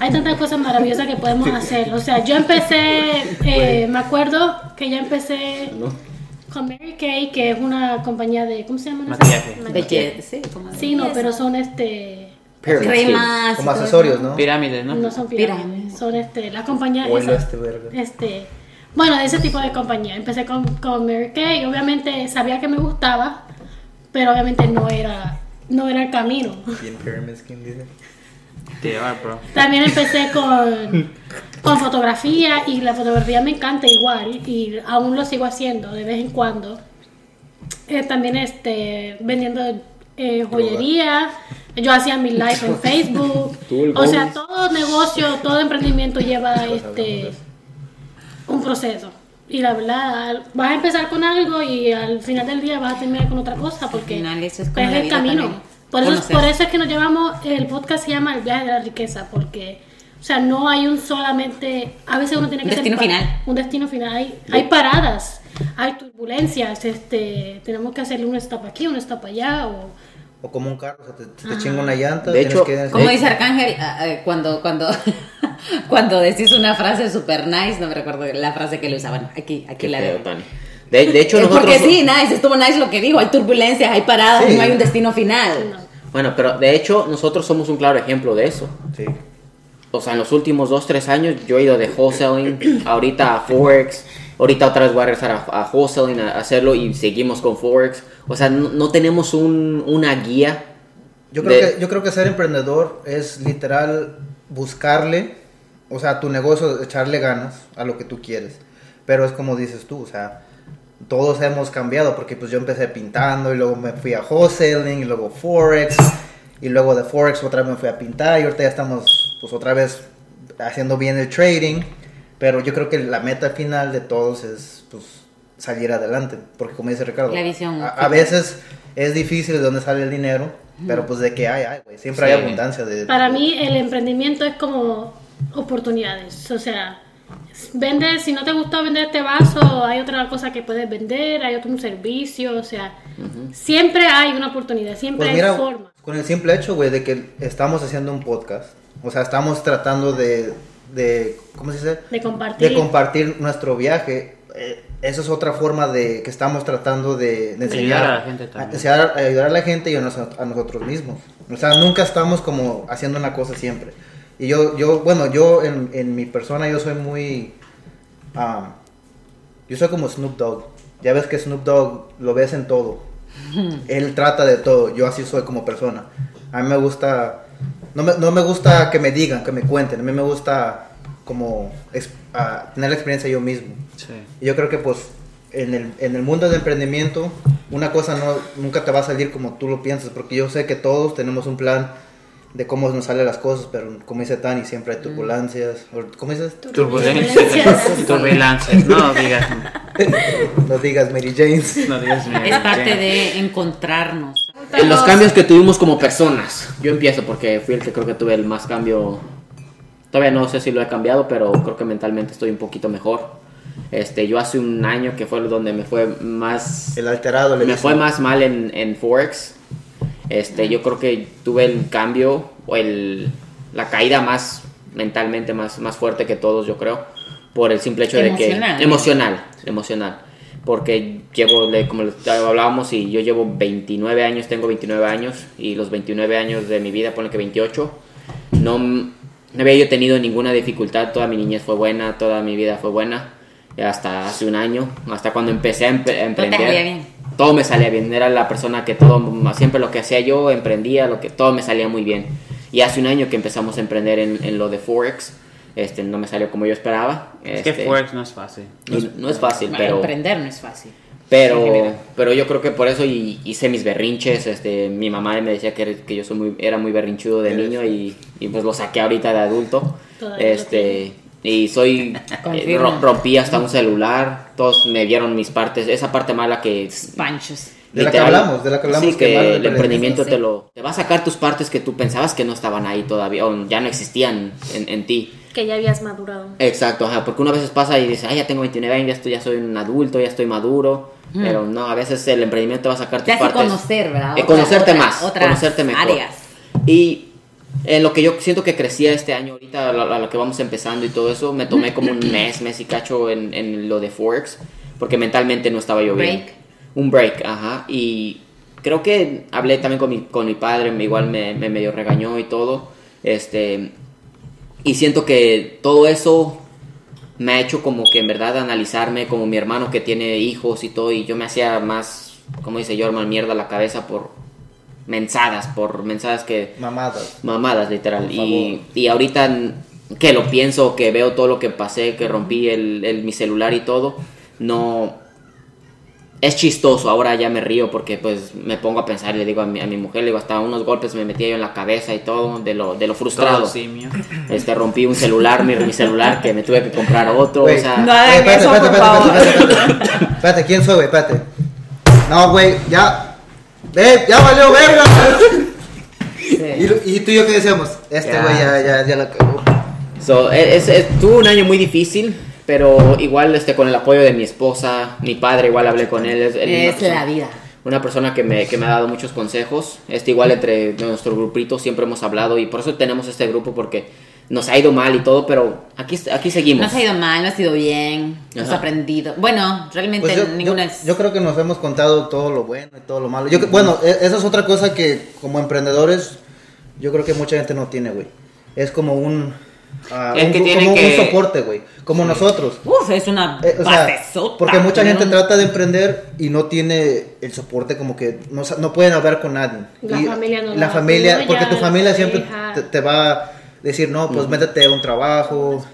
Hay tantas cosas maravillosas que podemos hacer. O sea, yo empecé, eh, me acuerdo que ya empecé con Mary Kay, que es una compañía de, ¿cómo se llama? Maquillaje. Belle- sí, como Sí, no, pero son este, cremas. Como accesorios, eso. ¿no? Pirámides, ¿no? no son pirámides, son este, la compañía Huelo esa. este verga. Este, bueno, de ese tipo de compañía. Empecé con, con Mary Kay, obviamente sabía que me gustaba, pero obviamente no era, no era el camino. Bien pyramid skin, dice. They are, bro. También empecé <laughs> con, con fotografía y la fotografía me encanta igual y aún lo sigo haciendo de vez en cuando. Eh, también este, vendiendo eh, joyería, yo hacía mi live en <laughs> Facebook. O sea, todo negocio, todo emprendimiento lleva este. Un proceso. Y la verdad, vas a empezar con algo y al final del día vas a terminar con otra cosa porque Al final eso es como el camino. también. Por eso, Conocer. por eso es que nos llamamos, el podcast se llama El viaje de la riqueza, porque, o sea, no hay un solamente, a veces uno tiene que Un destino pa- final. Un destino final, hay, hay paradas, hay turbulencias, este, tenemos que hacerle un stop aquí, un stop allá, o... O como un carro, o sea, te, te chinga una llanta. De hecho, que- Como Eh. dice Arcángel, ah, eh, cuando, cuando, <laughs> cuando decís una frase super nice, no me recuerdo la frase que le usa. Bueno, aquí, aquí la veo. De, de hecho, Es nosotros... porque sí, nice, estuvo nice lo que digo. Hay turbulencias, hay paradas, Sí. no hay un destino final. Bueno, pero de hecho, nosotros somos un claro ejemplo de eso. Sí. O sea, en los últimos 2, 3 años yo he ido de wholesaling, ahorita a Forex, ahorita otra vez voy a regresar a, a wholesaling a hacerlo y seguimos con Forex. O sea, no, no tenemos un, una guía. Yo creo, de- que, yo creo que ser emprendedor es literal buscarle, o sea, tu negocio, echarle ganas a lo que tú quieres. Pero es como dices tú, o sea, todos hemos cambiado porque pues yo empecé pintando y luego me fui a wholesaling y luego Forex y luego de Forex otra vez me fui a pintar y ahorita ya estamos pues otra vez haciendo bien el trading. Pero yo creo que la meta final de todos es pues salir adelante. Porque como dice Ricardo, La visión. a, a veces es difícil de dónde sale el dinero, pero pues de que hay, hay, güey. Siempre Sí. hay abundancia de... Para mí el emprendimiento es como oportunidades, o sea, vende, si no te gustó vender este vaso, hay otra cosa que puedes vender, hay otro un servicio, o sea, siempre hay una oportunidad, siempre Pues hay mira, forma. con el simple hecho, güey, de que estamos haciendo un podcast, o sea, estamos tratando de, de ¿cómo se dice? De compartir. De compartir nuestro viaje. eh, esa es otra forma de que estamos tratando de, de enseñar ayudar a la gente también. a- enseñar- a ayudar a la gente y a, nos- a nosotros mismos. O sea, nunca estamos como haciendo una cosa siempre. Y yo, yo bueno, yo en, en mi persona, yo soy muy... ah, yo soy como Snoop Dogg. Ya ves que Snoop Dogg lo ves en todo. <laughs> Él trata de todo. Yo así soy como persona. A mí me gusta... No me, no me gusta que me digan, que me cuenten. A mí me gusta como es- a tener la experiencia yo mismo. Sí. Y yo creo que pues en el, en el mundo del emprendimiento una cosa no nunca te va a salir como tú lo piensas, porque yo sé que todos tenemos un plan de cómo nos salen las cosas, pero como dice Tani, siempre hay turbulencias. o- ¿Cómo dices? Turbulencias. <laughs> Turbulencias. No digas. <laughs> No digas Mary Janes. No digas. mira, Es parte de encontrarnos. En los cambios que tuvimos como personas. Yo empiezo porque fui el que creo que tuve el más cambio. Todavía no sé si lo he cambiado, pero creo que mentalmente estoy un poquito mejor. Este, yo hace un año que fue donde me fue más El alterado le me dicen. fue más mal en, en Forex. Este, yo creo que tuve el cambio o el, la caída más mentalmente más, más fuerte que todos, yo creo, por el simple hecho de Emocional. que emocional, emocional. Porque llevo, le- como hablábamos, y yo llevo 29 años, tengo 29 años, y los 29 años de mi vida, ponle que 28, no, no había yo tenido ninguna dificultad, toda mi niñez fue buena, toda mi vida fue buena, hasta hace un año, hasta cuando empecé a, empe- a emprender salía bien. todo me salía bien. Era la persona que todo, siempre lo que hacía yo, emprendía, lo que todo me salía muy bien. Y hace un año que empezamos a emprender en, en lo de Forex, este, no me salió como yo esperaba. Es que este, Forex no es fácil. no es fácil, pero, Emprender no es fácil. pero, pero yo creo que por eso y- hice mis berrinches. Este, mi mamá me decía que, que yo soy muy, era muy berrinchudo de niño y, y pues lo saqué ahorita de adulto. Todavía Este, y soy, eh, rompí hasta un celular. Todos me vieron mis partes, esa parte mala que Panchos. De la que hablamos, de la que hablamos Sí, que el emprendimiento sí. te lo te va a sacar tus partes que tú pensabas que no estaban ahí todavía o ya no existían en, en ti. Que ya habías madurado. Exacto, ajá, porque una vez pasa y dice, ay, ya tengo 29 años, ya, estoy, ya soy un adulto, ya estoy maduro, pero no, a veces el emprendimiento va a sacar tus Te hace partes. conocer, ¿verdad? Eh, conocerte otra- más, otras conocerte mejor. áreas. Y en lo que yo siento que crecía este año, ahorita a lo, a lo que vamos empezando y todo eso, me tomé como un mes, mes y cacho en, en lo de Forex, porque mentalmente no estaba yo bien. Break. Un break, ajá. Y creo que hablé también con mi, con mi padre, me- igual me, me medio regañó y todo. Este, y siento que todo eso me ha hecho como que en verdad analizarme como mi hermano que tiene hijos y todo y yo me hacía más, como dice Jorman, mierda la cabeza por mensadas, por mensadas que Mamadas. mamadas literal y, y ahorita que lo pienso, que veo todo lo que pasé, que rompí el, el- mi celular y todo, no es chistoso, ahora ya me río porque pues me pongo a pensar y le digo a mi, a mi mujer, le digo hasta unos golpes me metía yo en la cabeza y todo de lo, de lo frustrado. Todo simio. <clears throat> Este, rompí un celular, mi, mi celular, que me tuve que comprar otro. Güey, o sea, No espérate, eso, espérate, por favor. espérate, espérate, espérate. Espérate, ¿quién soy, güey? Espérate. No, güey, ya. Ve, ya valió verga. Y, tú y yo qué decíamos, este Ya. güey ya, ya, ya la cagó. So, es, es- tuve un año muy difícil, pero igual este, con el apoyo de mi esposa, mi padre, igual hablé con él. Es, él una Es persona- la vida. Una persona que me, que me ha dado muchos consejos. Este, igual entre nuestro grupito siempre hemos hablado y por eso tenemos este grupo porque nos ha ido mal y todo, pero aquí, aquí seguimos. No se ha ido mal, no ha sido bien, no has Ajá. aprendido. Bueno, realmente Pues yo, ninguna yo- es. yo creo que nos hemos contado todo lo bueno y todo lo malo. Yo, bueno, e- esa es otra cosa que como emprendedores yo creo que mucha gente no tiene, güey. Es como un, ah, Es un- que tiene como que- un soporte, güey. Como nosotros. Uf, es una Eh, o sea, basezota, porque mucha gente un- trata de emprender y no tiene el soporte como que no, no pueden hablar con nadie. La Y familia no la la familia, porque tu familia siempre te, te va a decir, no, pues métete a un trabajo,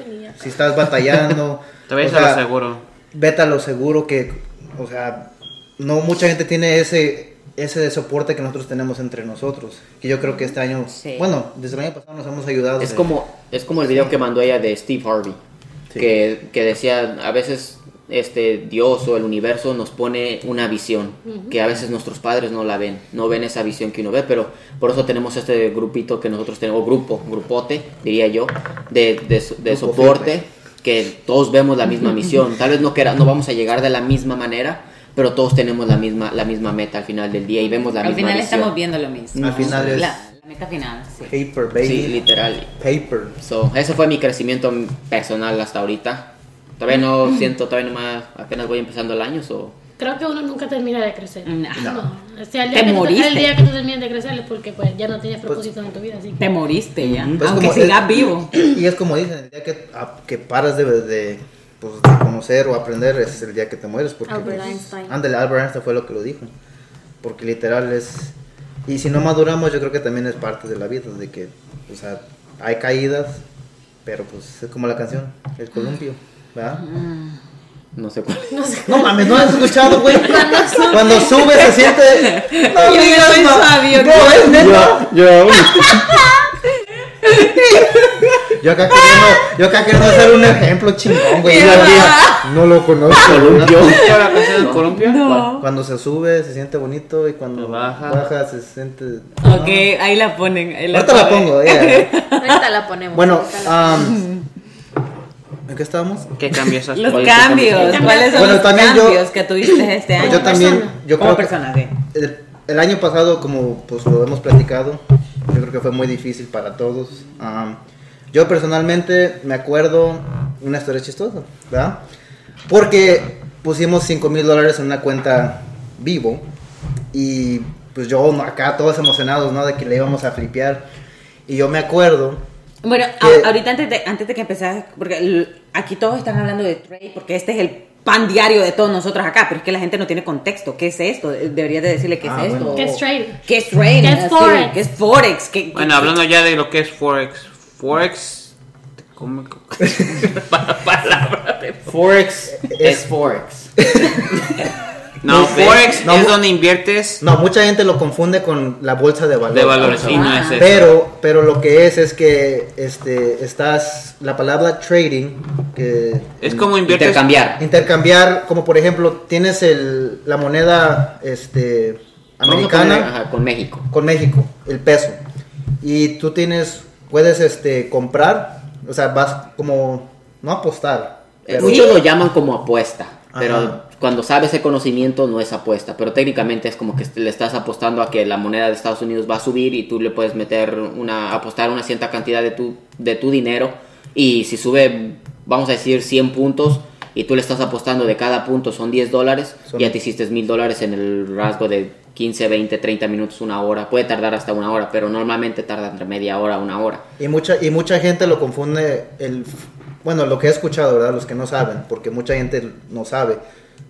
si estás batallando. <laughs> Te ves o a lo seguro. Vete a lo seguro que, o sea, no mucha gente tiene ese ese soporte que nosotros tenemos entre nosotros. Que yo creo que este año, Sí. bueno, desde el año pasado nos hemos ayudado. Es de- como, es como el video que mandó ella de Steve Harvey, Sí. que, que decía, a veces este Dios o el universo nos pone una visión, que a veces nuestros padres no la ven, no ven esa visión que uno ve, pero por eso tenemos este grupito que nosotros tenemos, o grupo, grupote, diría yo, de, de, de soporte, firme. que todos vemos la misma <laughs> misión, tal vez no, quera- no vamos a llegar de la misma manera, pero todos tenemos la misma, la misma meta al final del día y vemos la Al misma final visión. estamos viendo lo mismo. Al final es- La, la meta final, sí. Paper, baby. Sí, literal. Paper. So, ese fue mi crecimiento personal hasta ahorita. Todavía no siento, todavía no más, apenas voy empezando el año, so. Creo que uno nunca termina de crecer. No. No. O sea, el Te día, que tú, moriste. el día que tú termines de crecer es porque pues, ya no tienes propósito en tu vida. Así que Te moriste ya. Pues Aunque sigas vivo. Y es como dicen, el día que, a- que paras de, de, pues, de conocer o aprender, es el día que te mueres. Porque, Albert pues, Einstein. Ándale, Albert Einstein fue lo que lo dijo. Porque literal es... Y si no maduramos, yo creo que también es parte de la vida, de que, o sea, hay caídas, Pero pues es como la canción, el columpio, ¿verdad? No sé cuál. No mames, ¿no has escuchado, güey? Cuando sube se siente... No, Yo digas, soy no. sabio, No, es neta. Yo, Yo <laughs> acá queriendo, yo acá queriendo hacer un ejemplo chingón, güey. Yo. No lo conozco. Columpio. ¿Ya la canción del columpio? No. Cuando se sube se siente bonito y cuando Baja. baja, se siente... Ok, ahí la ponen. ahí Ahorita la pongo, ya. Ahorita la ponemos. Bueno, la- ¿en qué estábamos? ¿Qué cambios has Los cambios? ¿cuáles son Bueno, los también yo- cambios que tuviste este año? Yo también, persona. yo como creo que persona, sí. el, el año pasado, como pues lo hemos platicado, yo creo que fue muy difícil para todos. Am, yo personalmente me acuerdo una historia chistosa, ¿verdad? Porque pusimos 5 mil dólares en una cuenta vivo y pues yo acá todos emocionados, ¿no? De que le íbamos a flipear. Y yo me acuerdo Bueno, Que- a- ahorita antes de, antes de que empezaras, porque el- aquí todos están hablando de trade, porque este es el pan diario de todos nosotros acá, pero es que la gente no tiene contexto. ¿Qué es esto? Deberías de decirle qué Ah, es esto. bueno. ¿Qué es trading? ¿Qué es trading? ¿Qué es forex? ¿Qué es forex? ¿Qué- Bueno, hablando ya de lo que es Forex. Forex. ¿Cómo? <laughs> Palabra de- Forex es Forex. No. Forex No, es donde inviertes No, mucha gente lo confunde con la bolsa de valores. de valores y no es eso. Pero, pero lo que es es que este estás la palabra trading que Es como inviertes. Intercambiar. intercambiar como por ejemplo tienes el la moneda este americana poner, ajá, con México. con México, el peso. Y tú tienes puedes este comprar, o sea, vas como no apostar, pero Muchos lo llaman como apuesta, pero cuando sabes ese conocimiento no es apuesta, pero técnicamente es como que le estás apostando a que la moneda de Estados Unidos va a subir y tú le puedes meter una apostar una cierta cantidad de tu de tu dinero y si sube vamos a decir 100 puntos y tú le estás apostando de cada punto son 10 dólares, Son- ya te hiciste mil dólares en el rasgo de 15, 20, 30 minutos, una hora, puede tardar hasta una hora, pero normalmente tarda entre media hora, una hora. Y mucha, y mucha gente lo confunde, el, bueno, lo que he escuchado, ¿verdad? Los que no saben, porque mucha gente no sabe,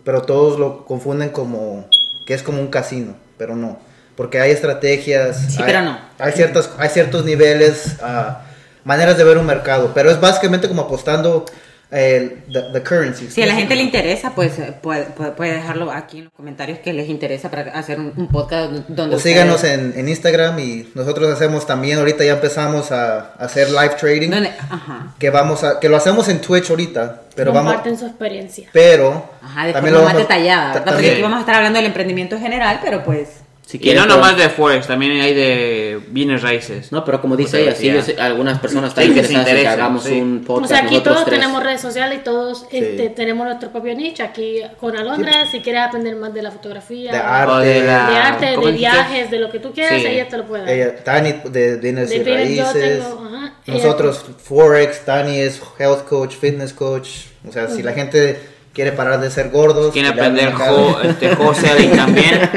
pero todos lo confunden como que es como un casino, pero no, porque hay estrategias, Sí, hay, pero no. hay, ciertas, hay ciertos niveles, ah, maneras de ver un mercado, pero es básicamente como apostando el the, the currency. Si a la gente le interesa, pues eh, puede, puede, dejarlo aquí en los comentarios que les interesa para hacer un, un podcast donde O ustedes- síganos en, en Instagram y nosotros hacemos también, ahorita ya empezamos a, a hacer live trading, ajá. que vamos a, que lo hacemos en Twitch ahorita, pero vamos, Comparten su experiencia. pero Ajá, de también forma lo más vamos- detallada. Porque aquí vamos a estar hablando del emprendimiento en general, pero pues... Si Y no nomás de Forex, también hay de bienes raíces. No, pero como dice ella, sí, ya. yo sé- algunas personas están Sí, que se interesadas en que interesen, hagamos sí. un podcast. O sea, aquí todos tres. tenemos redes sociales y todos este, tenemos nuestro propio nicho. Aquí con Alondra, si quieres aprender más de la fotografía, de arte, de la- arte, ¿cómo de dijiste? viajes, de lo que tú quieras, Sí. ella te lo puede dar. ella, Tani de bienes De y bienes yo raíces, tengo, ajá, ella- nosotros Forex, Tani es health coach, fitness coach, o sea, si la gente quiere parar de ser gordos, hablen aprender ho- este, wholesaling <laughs> también.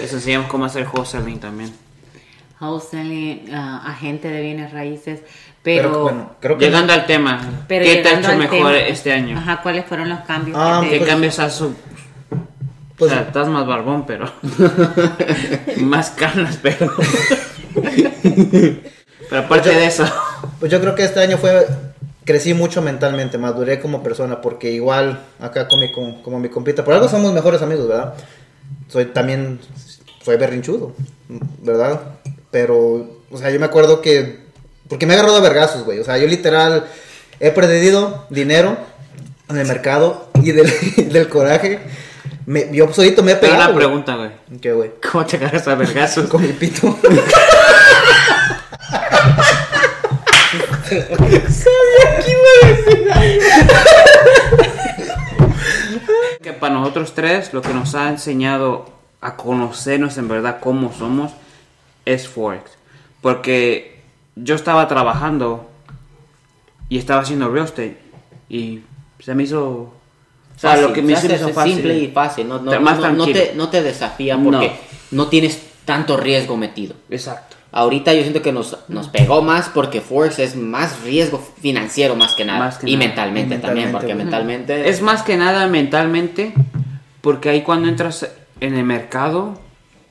Les enseñamos cómo hacer wholesaling también. Wholesaling, ah, agente de bienes raíces, pero, pero... bueno, creo que Llegando al tema, pero ¿qué te ha hecho mejor tema, este año? Ajá, ¿cuáles fueron los cambios? Ah, que te- ¿Qué pues- cambios has Pues- o sea, estás más barbón, pero. <laughs> más canas, pero. <laughs> pero aparte de eso. Pues yo creo que este año fue crecí mucho mentalmente, maduré como persona porque igual acá con mi con- como mi compita, por algo somos mejores amigos, ¿verdad? Soy también soy berrinchudo, ¿verdad? Pero o sea, yo me acuerdo que porque me he agarrado a vergazos, güey. O sea, yo literal he perdido dinero en el mercado y del, <laughs> del coraje me, yo solito me he Pero pegado. una güey. pregunta, güey. ¿Qué, güey? ¿Cómo te cagas a vergazos? Con mi pito. <laughs> que para nosotros tres lo que nos ha enseñado a conocernos en verdad cómo somos es Forex. Porque yo estaba trabajando y estaba haciendo real estate y se me hizo... O sea, Fácil, lo que me hace hizo fácil. simple y fácil, no, no, no- te, no te desafía porque no. tienes tanto riesgo metido. Exacto. Ahorita yo siento que nos, nos pegó más porque Forex es más riesgo financiero más que nada. Más que y nada. mentalmente Y también, porque mentalmente... Es más que nada mentalmente, porque ahí cuando entras en el mercado,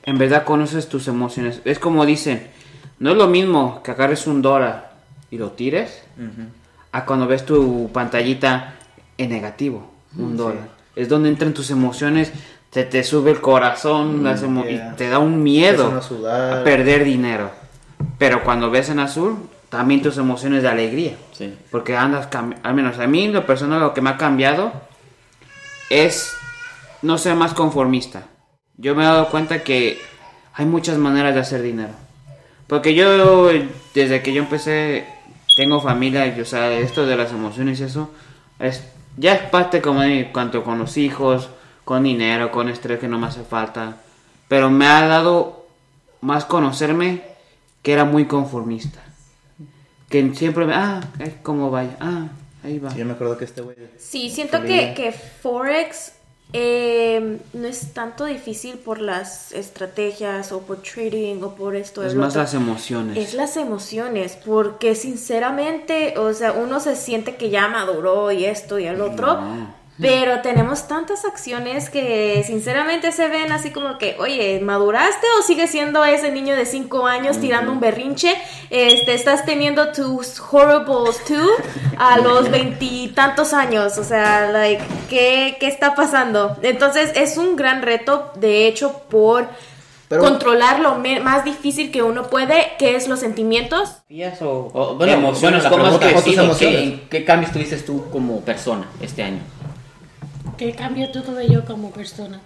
en verdad conoces tus emociones. Es como dicen, no es lo mismo que agarres un dólar y lo tires, a cuando ves tu pantallita en negativo, un dólar. Es donde entran tus emociones, te, te sube el corazón emo- yeah. y te da un miedo a perder dinero. Pero cuando ves en azul, también tus emociones de alegría. Sí. Porque andas, al menos a mí, lo personal, lo que me ha cambiado es no ser más conformista. Yo me he dado cuenta que hay muchas maneras de hacer dinero. Porque yo, desde que yo empecé, tengo familia, y, o sea, esto de las emociones y eso, es, ya es parte como de cuanto con los hijos, con dinero, con estrés que no me hace falta. Pero me ha dado más conocerme que era muy conformista. Que siempre me, ah, ay, cómo vaya, ah, ahí va. Yo me acuerdo que este güey. Sí, siento que, que Forex eh, no es tanto difícil por las estrategias o por trading o por esto. Es más otro. las emociones. Es las emociones, porque sinceramente, o sea, uno se siente que ya maduró y esto y el otro, No. Pero tenemos tantas acciones que sinceramente se ven así como que, oye, ¿maduraste o sigues siendo ese niño de 5 años tirando un berrinche? Este, estás teniendo tus horribles too a los veintitantos años, o sea, like, ¿qué, ¿qué está pasando? Entonces es un gran reto, de hecho, por Pero- controlar lo más difícil que uno puede, que es los sentimientos. ¿Fías o, O, bueno, emociones? ¿Cómo has crecido? ¿qué, qué cambios tuviste tú como persona este año? ¿Qué cambio tú tuve yo como persona?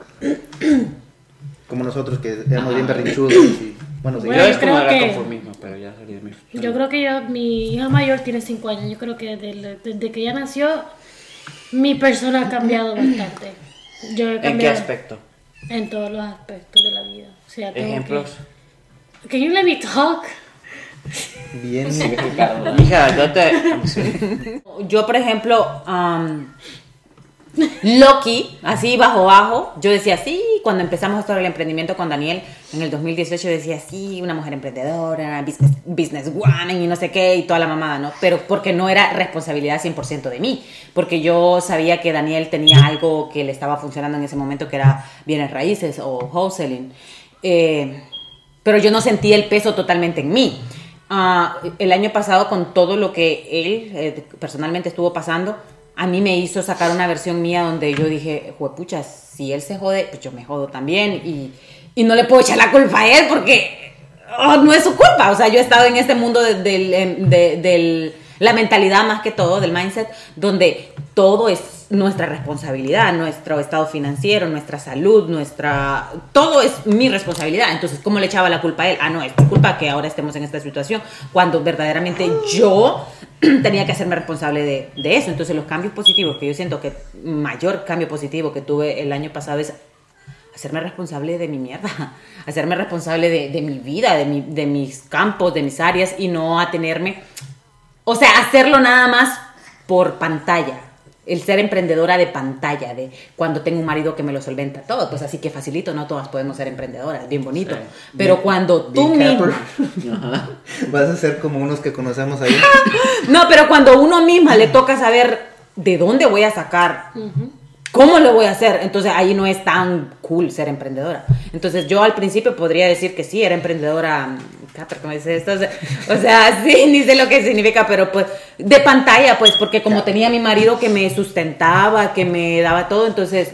Como nosotros que éramos bien berrinchudos. Y, bueno, sí. Yo Bueno, es como creo era que- conformismo, pero ya salí de mí. Yo creo que yo, mi hija mayor tiene 5 años. Yo creo que desde, desde que ella nació, mi persona ha cambiado bastante. Yo he ¿En qué aspecto? En todos los aspectos de la vida. O sea, tengo Ejemplos. Que, Can you let me talk? Bien. Hija, yo te... <laughs> Yo, por ejemplo, am, Loki, así bajo bajo, yo decía sí, cuando empezamos esto del emprendimiento con Daniel en el 2018 decía sí, una mujer emprendedora, business, businesswoman y no sé qué y toda la mamada, ¿no? Pero porque no era responsabilidad 100% de mí, porque yo sabía que Daniel tenía algo que le estaba funcionando en ese momento que era bienes raíces o wholesaling. Eh, pero yo no sentí el peso totalmente en mí. Ah, el año pasado, con todo lo que él eh, personalmente estuvo pasando, a mí me hizo sacar una versión mía donde yo dije, juepucha, si él se jode, pues yo me jodo también. Y, y no le puedo echar la culpa a él porque oh, no es su culpa. O sea, yo he estado en este mundo de, em, de- del- la mentalidad más que todo, del mindset, donde todo es nuestra responsabilidad, nuestro estado financiero, nuestra salud, nuestra... Todo es mi responsabilidad. Entonces, ¿cómo le echaba la culpa a él? Ah, no, es tu culpa que ahora estemos en esta situación, cuando verdaderamente yo <clears throat> tenía que hacerme responsable de, de eso. Entonces, los cambios positivos, que yo siento que mayor cambio positivo que tuve el año pasado es hacerme responsable de mi mierda, <laughs> hacerme responsable de, de mi vida, de, mi- de mis campos, de mis áreas y no atenerme, o sea, hacerlo nada más por pantalla. El ser emprendedora de pantalla, de cuando tengo un marido que me lo solventa todo, pues así que facilito, no todas podemos ser emprendedoras, bien bonito. Sí. Pero cuando tú capper. Vas a ser como unos que conocemos ahí. <laughs> no, pero cuando uno misma le toca saber de dónde voy a sacar ¿Cómo lo voy a hacer? Entonces ahí no es tan cool ser emprendedora. Entonces yo al principio podría decir que sí, era emprendedora, Capper, ¿cómo dice esto? O sea, <laughs> sí, ni sé lo que significa, pero pues de pantalla, pues, porque como tenía mi marido que me sustentaba, que me daba todo, entonces,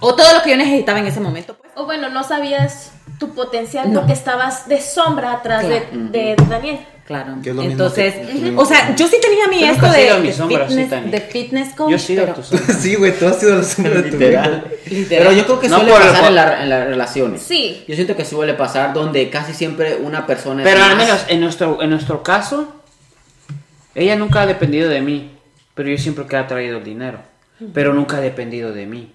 o todo lo que yo necesitaba en ese momento, pues. O bueno, no sabías tu potencial No. porque estabas de sombra atrás de, Claro. de Daniel. Claro. Que es lo mismo Entonces, que- mismo o sea, yo sí tenía mi esto has sido de, mi de sombra, sí, fitness, Tani. de fitness coach. Yo he sido pero- tu sombra. <laughs> sí, güey, tú has sido la sombra de tu vida. Literal. Pero yo creo que No suele por el pasar po- en, la- en las relaciones. Sí. Yo siento que suele pasar donde casi siempre una persona Pero es al más- menos en nuestro, en nuestro caso, ella nunca ha dependido de mí, pero yo siempre que ha traído el dinero, pero nunca ha dependido de mí.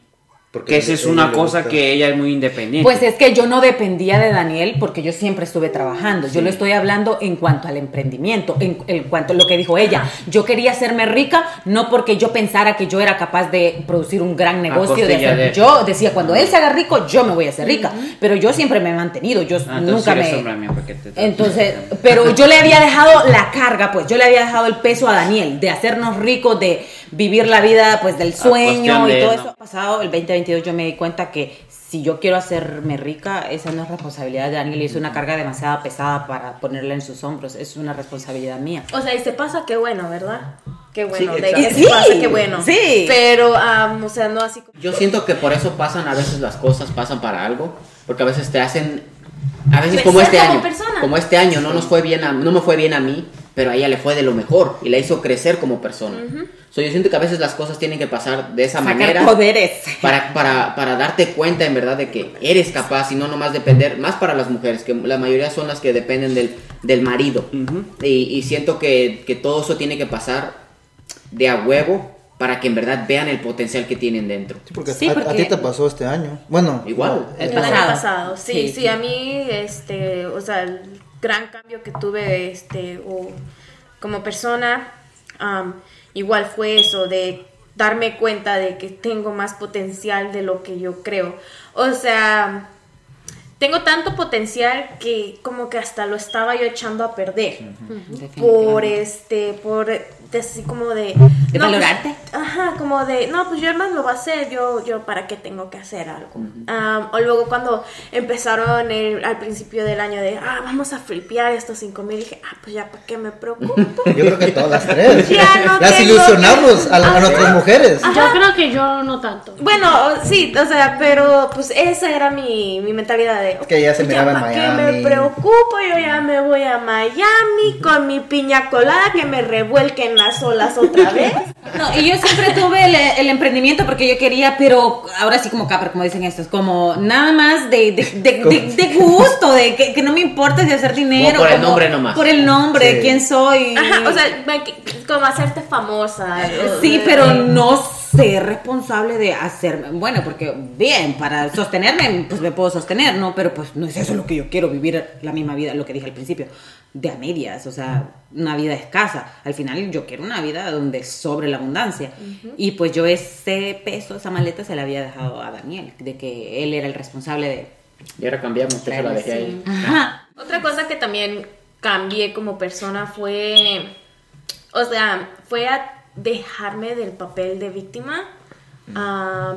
Porque esa es una cosa gusta. que ella es muy independiente. Pues es que yo no dependía de Daniel porque yo siempre estuve trabajando. Yo le estoy hablando en cuanto al emprendimiento, en, en cuanto a lo que dijo ella. Yo quería hacerme rica no porque yo pensara que yo era capaz de producir un gran negocio. De hacer- de- Yo decía, cuando él se haga rico, yo me voy a hacer rica. Pero yo siempre me he mantenido. Yo Ah, nunca me... Entonces, pero yo le había <laughs> dejado la carga, pues yo le había dejado el peso a Daniel de hacernos ricos, de vivir la vida pues del sueño cuestión y de todo él, eso. ¿no? Pasado el 2022 yo me di cuenta que si yo quiero hacerme rica, esa no es responsabilidad de Daniel y es una carga demasiado pesada para ponerla en sus hombros, es una responsabilidad mía. O sea, y se pasa, qué bueno, ¿verdad? qué bueno. Sí, de que sí pasa, qué bueno. sí. Pero, am, o sea, no así como... Yo siento que por eso pasan a veces las cosas, pasan para algo, porque a veces te hacen, a veces Crecer como este como año, persona. como este año no nos fue bien, a, no me fue bien a mí, pero a ella le fue de lo mejor y la hizo crecer como persona. So, yo siento que a veces las cosas tienen que pasar de esa Sacar manera poderes. para, para, para darte cuenta en verdad de que eres capaz y no nomás depender, más para las mujeres, que la mayoría son las que dependen del, del marido. y, y siento que, que todo eso tiene que pasar de a huevo para que en verdad vean el potencial que tienen dentro. Sí, porque, Sí, a, a porque- ti te pasó este año. Bueno, Igual. no, El El año pasado. pasado, sí, Sí, sí, sí. a mí, este, o sea, el gran cambio que tuve, este, o como persona, am, igual fue eso, de darme cuenta de que tengo más potencial de lo que yo creo. O sea, tengo tanto potencial que como que hasta lo estaba yo echando a perder. Por este, por de así como de... ¿De no, pues, valorarte? Ajá, como de, no, pues yo más lo va a hacer, yo, yo para qué tengo que hacer algo. Am, o luego cuando empezaron el- al principio del año de, ah, vamos a flipear estos 5 mil, dije, ah, pues ya para qué me preocupo. <laughs> yo creo que todas las tres. <laughs> Ya no las ilusionamos que- a, a nuestras mujeres. Yo creo que yo no tanto. bueno, sí, o sea, pero pues esa era mi, mi mentalidad de... Que ya se miraba en ¿para qué Miami. me preocupo? Yo ya me voy a Miami con mi piña colada que me revuelquen las olas otra <laughs> vez. No, y yo siempre tuve el, el emprendimiento porque yo quería, pero ahora sí como capper, como dicen estos, como nada más de, de, de, de- de gusto, de que, que no me importa si hacer dinero. Como por el nombre nomás. Por el nombre, Sí. quién soy. Ajá, o sea, como hacerte famosa. Sí, de- pero no ser responsable de hacerme, bueno, porque bien, para sostenerme, pues me puedo sostener, ¿no? Pero pues no es eso lo que yo quiero, vivir la misma vida, lo que dije al principio, de a medias, o sea, una vida escasa. Al final yo quiero una vida donde sobre la abundancia. Y pues yo ese peso, esa maleta se la había dejado a Daniel, de que él era el responsable de... Y ahora cambiamos, Claro, la dejé sí. ahí. Ajá. Otra cosa que también cambié como persona fue, o sea, fue a dejarme del papel de víctima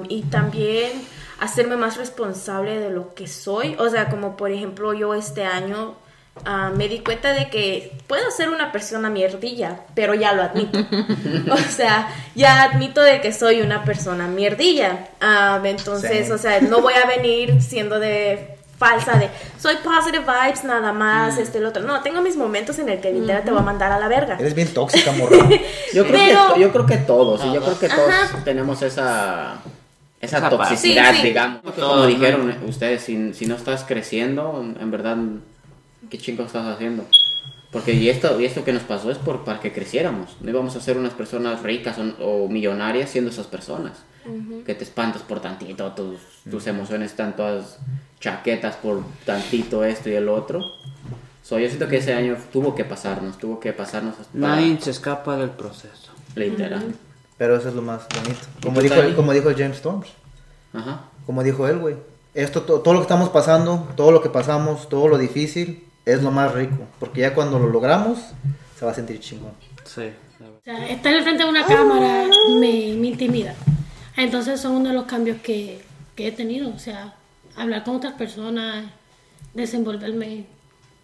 y también hacerme más responsable de lo que soy. O sea, como por ejemplo yo este año me di cuenta de que puedo ser una persona mierdilla, pero ya lo admito. <laughs> o sea, ya admito de que soy una persona mierdilla. Entonces, Sí. o sea, no voy a venir siendo de falsa de soy positive vibes nada más, este el otro. No, tengo mis momentos en el que literal te va a mandar a la verga. Eres bien tóxica, morra. <laughs> Yo creo, Pero- que, yo creo que todos, y yo creo que todos Ajá. tenemos esa, esa Esa toxicidad, Sí, sí. digamos. Como dijeron ustedes, si, si no estás creciendo, en verdad, ¿qué chingo estás haciendo? Porque y esto, y esto que nos pasó es por, para que creciéramos. No íbamos a ser unas personas ricas o, o millonarias siendo esas personas. Que te espantas por tantito, tus, tus emociones están todas chaquetas por tantito esto y el otro. So, yo siento que ese año tuvo que pasarnos, tuvo que pasarnos hasta Nadie se escapa del proceso. literal. Pero eso es lo más bonito. Como dijo, como dijo James Storms. Ajá. Como dijo él, güey. Esto, to- todo lo que estamos pasando, todo lo que pasamos, todo lo difícil, es lo más rico. Porque ya cuando lo logramos, se va a sentir chingón. Sí. O sea, estar al frente de una cámara me, me intimida. Entonces son uno de los cambios que, que he tenido. O sea, hablar con otras personas, desenvolverme,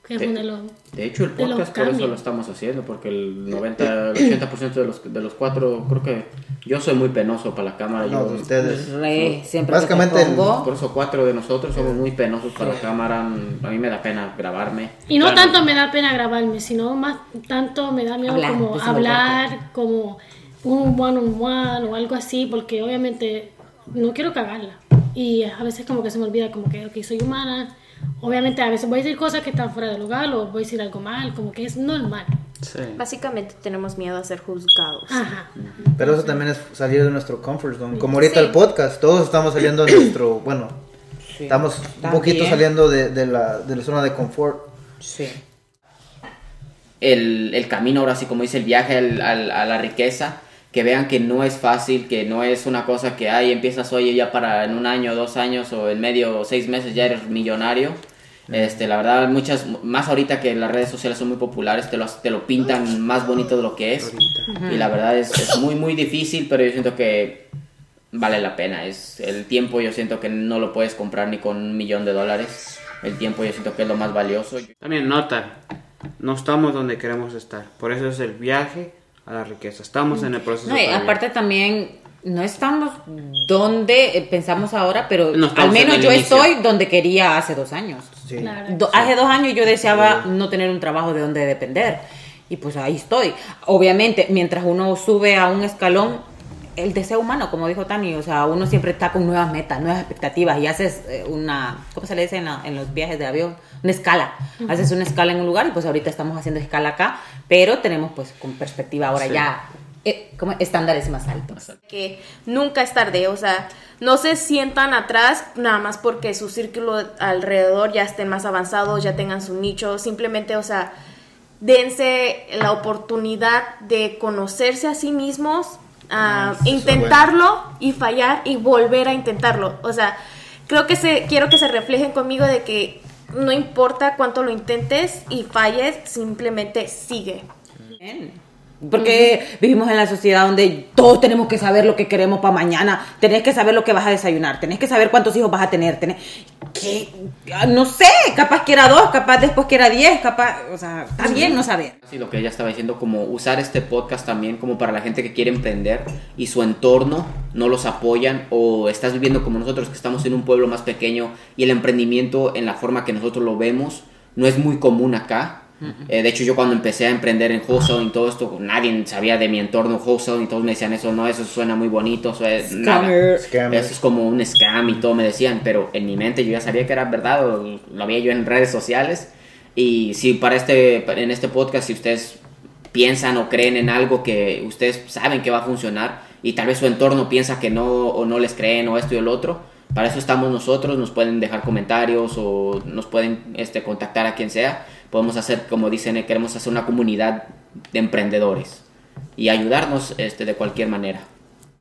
que es De- uno de los... De hecho, el podcast por eso lo estamos haciendo, porque el 90, el 80% de los, de los cuatro, creo que yo soy muy penoso para la cámara. No, yo, de ustedes. Re, siempre Básicamente, te pongo, por eso cuatro de nosotros somos muy penosos para la cámara. A mí me da pena grabarme. Y no Claro, tanto me da pena grabarme, sino más tanto me da miedo Hablar, como desenvolverte. hablar, como un one on one o algo así, porque obviamente no quiero cagarla. Y a veces como que se me olvida como que, ok, soy humana. Obviamente a veces voy a decir cosas que están fuera de lugar o voy a decir algo mal, como que es normal. Sí. Básicamente tenemos miedo a ser juzgados. Ajá. Pero eso también es salir de nuestro comfort zone. Como ahorita el podcast, todos estamos saliendo de nuestro, bueno, Sí. estamos un También. poquito saliendo de, de la, de la zona de confort. Sí. el, el camino, ahora sí, como dice, el viaje al- al- a la riqueza, que vean que no es fácil, que no es una cosa que, ay, empiezas hoy y ya para en un año, dos años o en medio, o seis meses ya eres millonario. Este, la verdad, muchas, más ahorita que las redes sociales son muy populares, te lo, te lo pintan más bonito de lo que es. Y la verdad es, es muy, muy difícil, pero yo siento que vale la pena. Es el tiempo, yo siento que no lo puedes comprar ni con un millón de dólares. El tiempo, yo siento que es lo más valioso. También nota, no estamos donde queremos estar. Por eso es el viaje a la riqueza. Estamos en el proceso. No, y aparte también no estamos donde eh, pensamos ahora, pero No al menos yo inicio. estoy donde quería hace dos años. Sí. Do- Hace dos años yo deseaba no tener un trabajo de donde depender. Y pues ahí estoy. Obviamente, mientras uno sube a un escalón, el deseo humano, como dijo Tani, o sea, uno siempre está con nuevas metas, nuevas expectativas y haces eh, una, ¿cómo se le dice en, la- en los viajes de avión? Una escala. Haces una escala en un lugar y pues ahorita estamos haciendo escala acá, pero tenemos pues con perspectiva ahora Sí. ya eh, como estándares más altos. que nunca es tarde, o sea, no se sientan atrás nada más porque su círculo alrededor ya estén más avanzados, ya tengan su nicho, simplemente, o sea, dense la oportunidad de conocerse a sí mismos, a eso es intentarlo y fallar y volver a intentarlo, o sea, creo que se quiero que se reflejen conmigo de que no importa cuánto lo intentes y falles, simplemente sigue. Bien. Porque vivimos en la sociedad donde todos tenemos que saber lo que queremos para mañana. Tenés que saber lo que vas a desayunar. Tenés que saber cuántos hijos vas a tener. Tenés que, ah, no sé, capaz que era dos, capaz después que era diez, capaz, o sea, está bien no saber. Sí, lo que ella estaba diciendo, como usar este podcast también como para la gente que quiere emprender y su entorno no los apoyan o estás viviendo como nosotros que estamos en un pueblo más pequeño y el emprendimiento en la forma que nosotros lo vemos no es muy común acá. Eh, de hecho, yo cuando empecé a emprender en wholesaling y todo esto, nadie sabía de mi entorno wholesaling y todos me decían eso, no, eso suena muy bonito, eso es nada. Eso es como un scam y todo me decían, pero en mi mente yo ya sabía que era verdad, o lo había yo en redes sociales. Y si para este, en este podcast, si ustedes piensan o creen en algo que ustedes saben que va a funcionar y tal vez su entorno piensa que no o no les creen o esto y el otro, para eso estamos nosotros, nos pueden dejar comentarios o nos pueden este, contactar a quien sea. Podemos hacer, como dicen, queremos hacer una comunidad de emprendedores y ayudarnos este, de cualquier manera.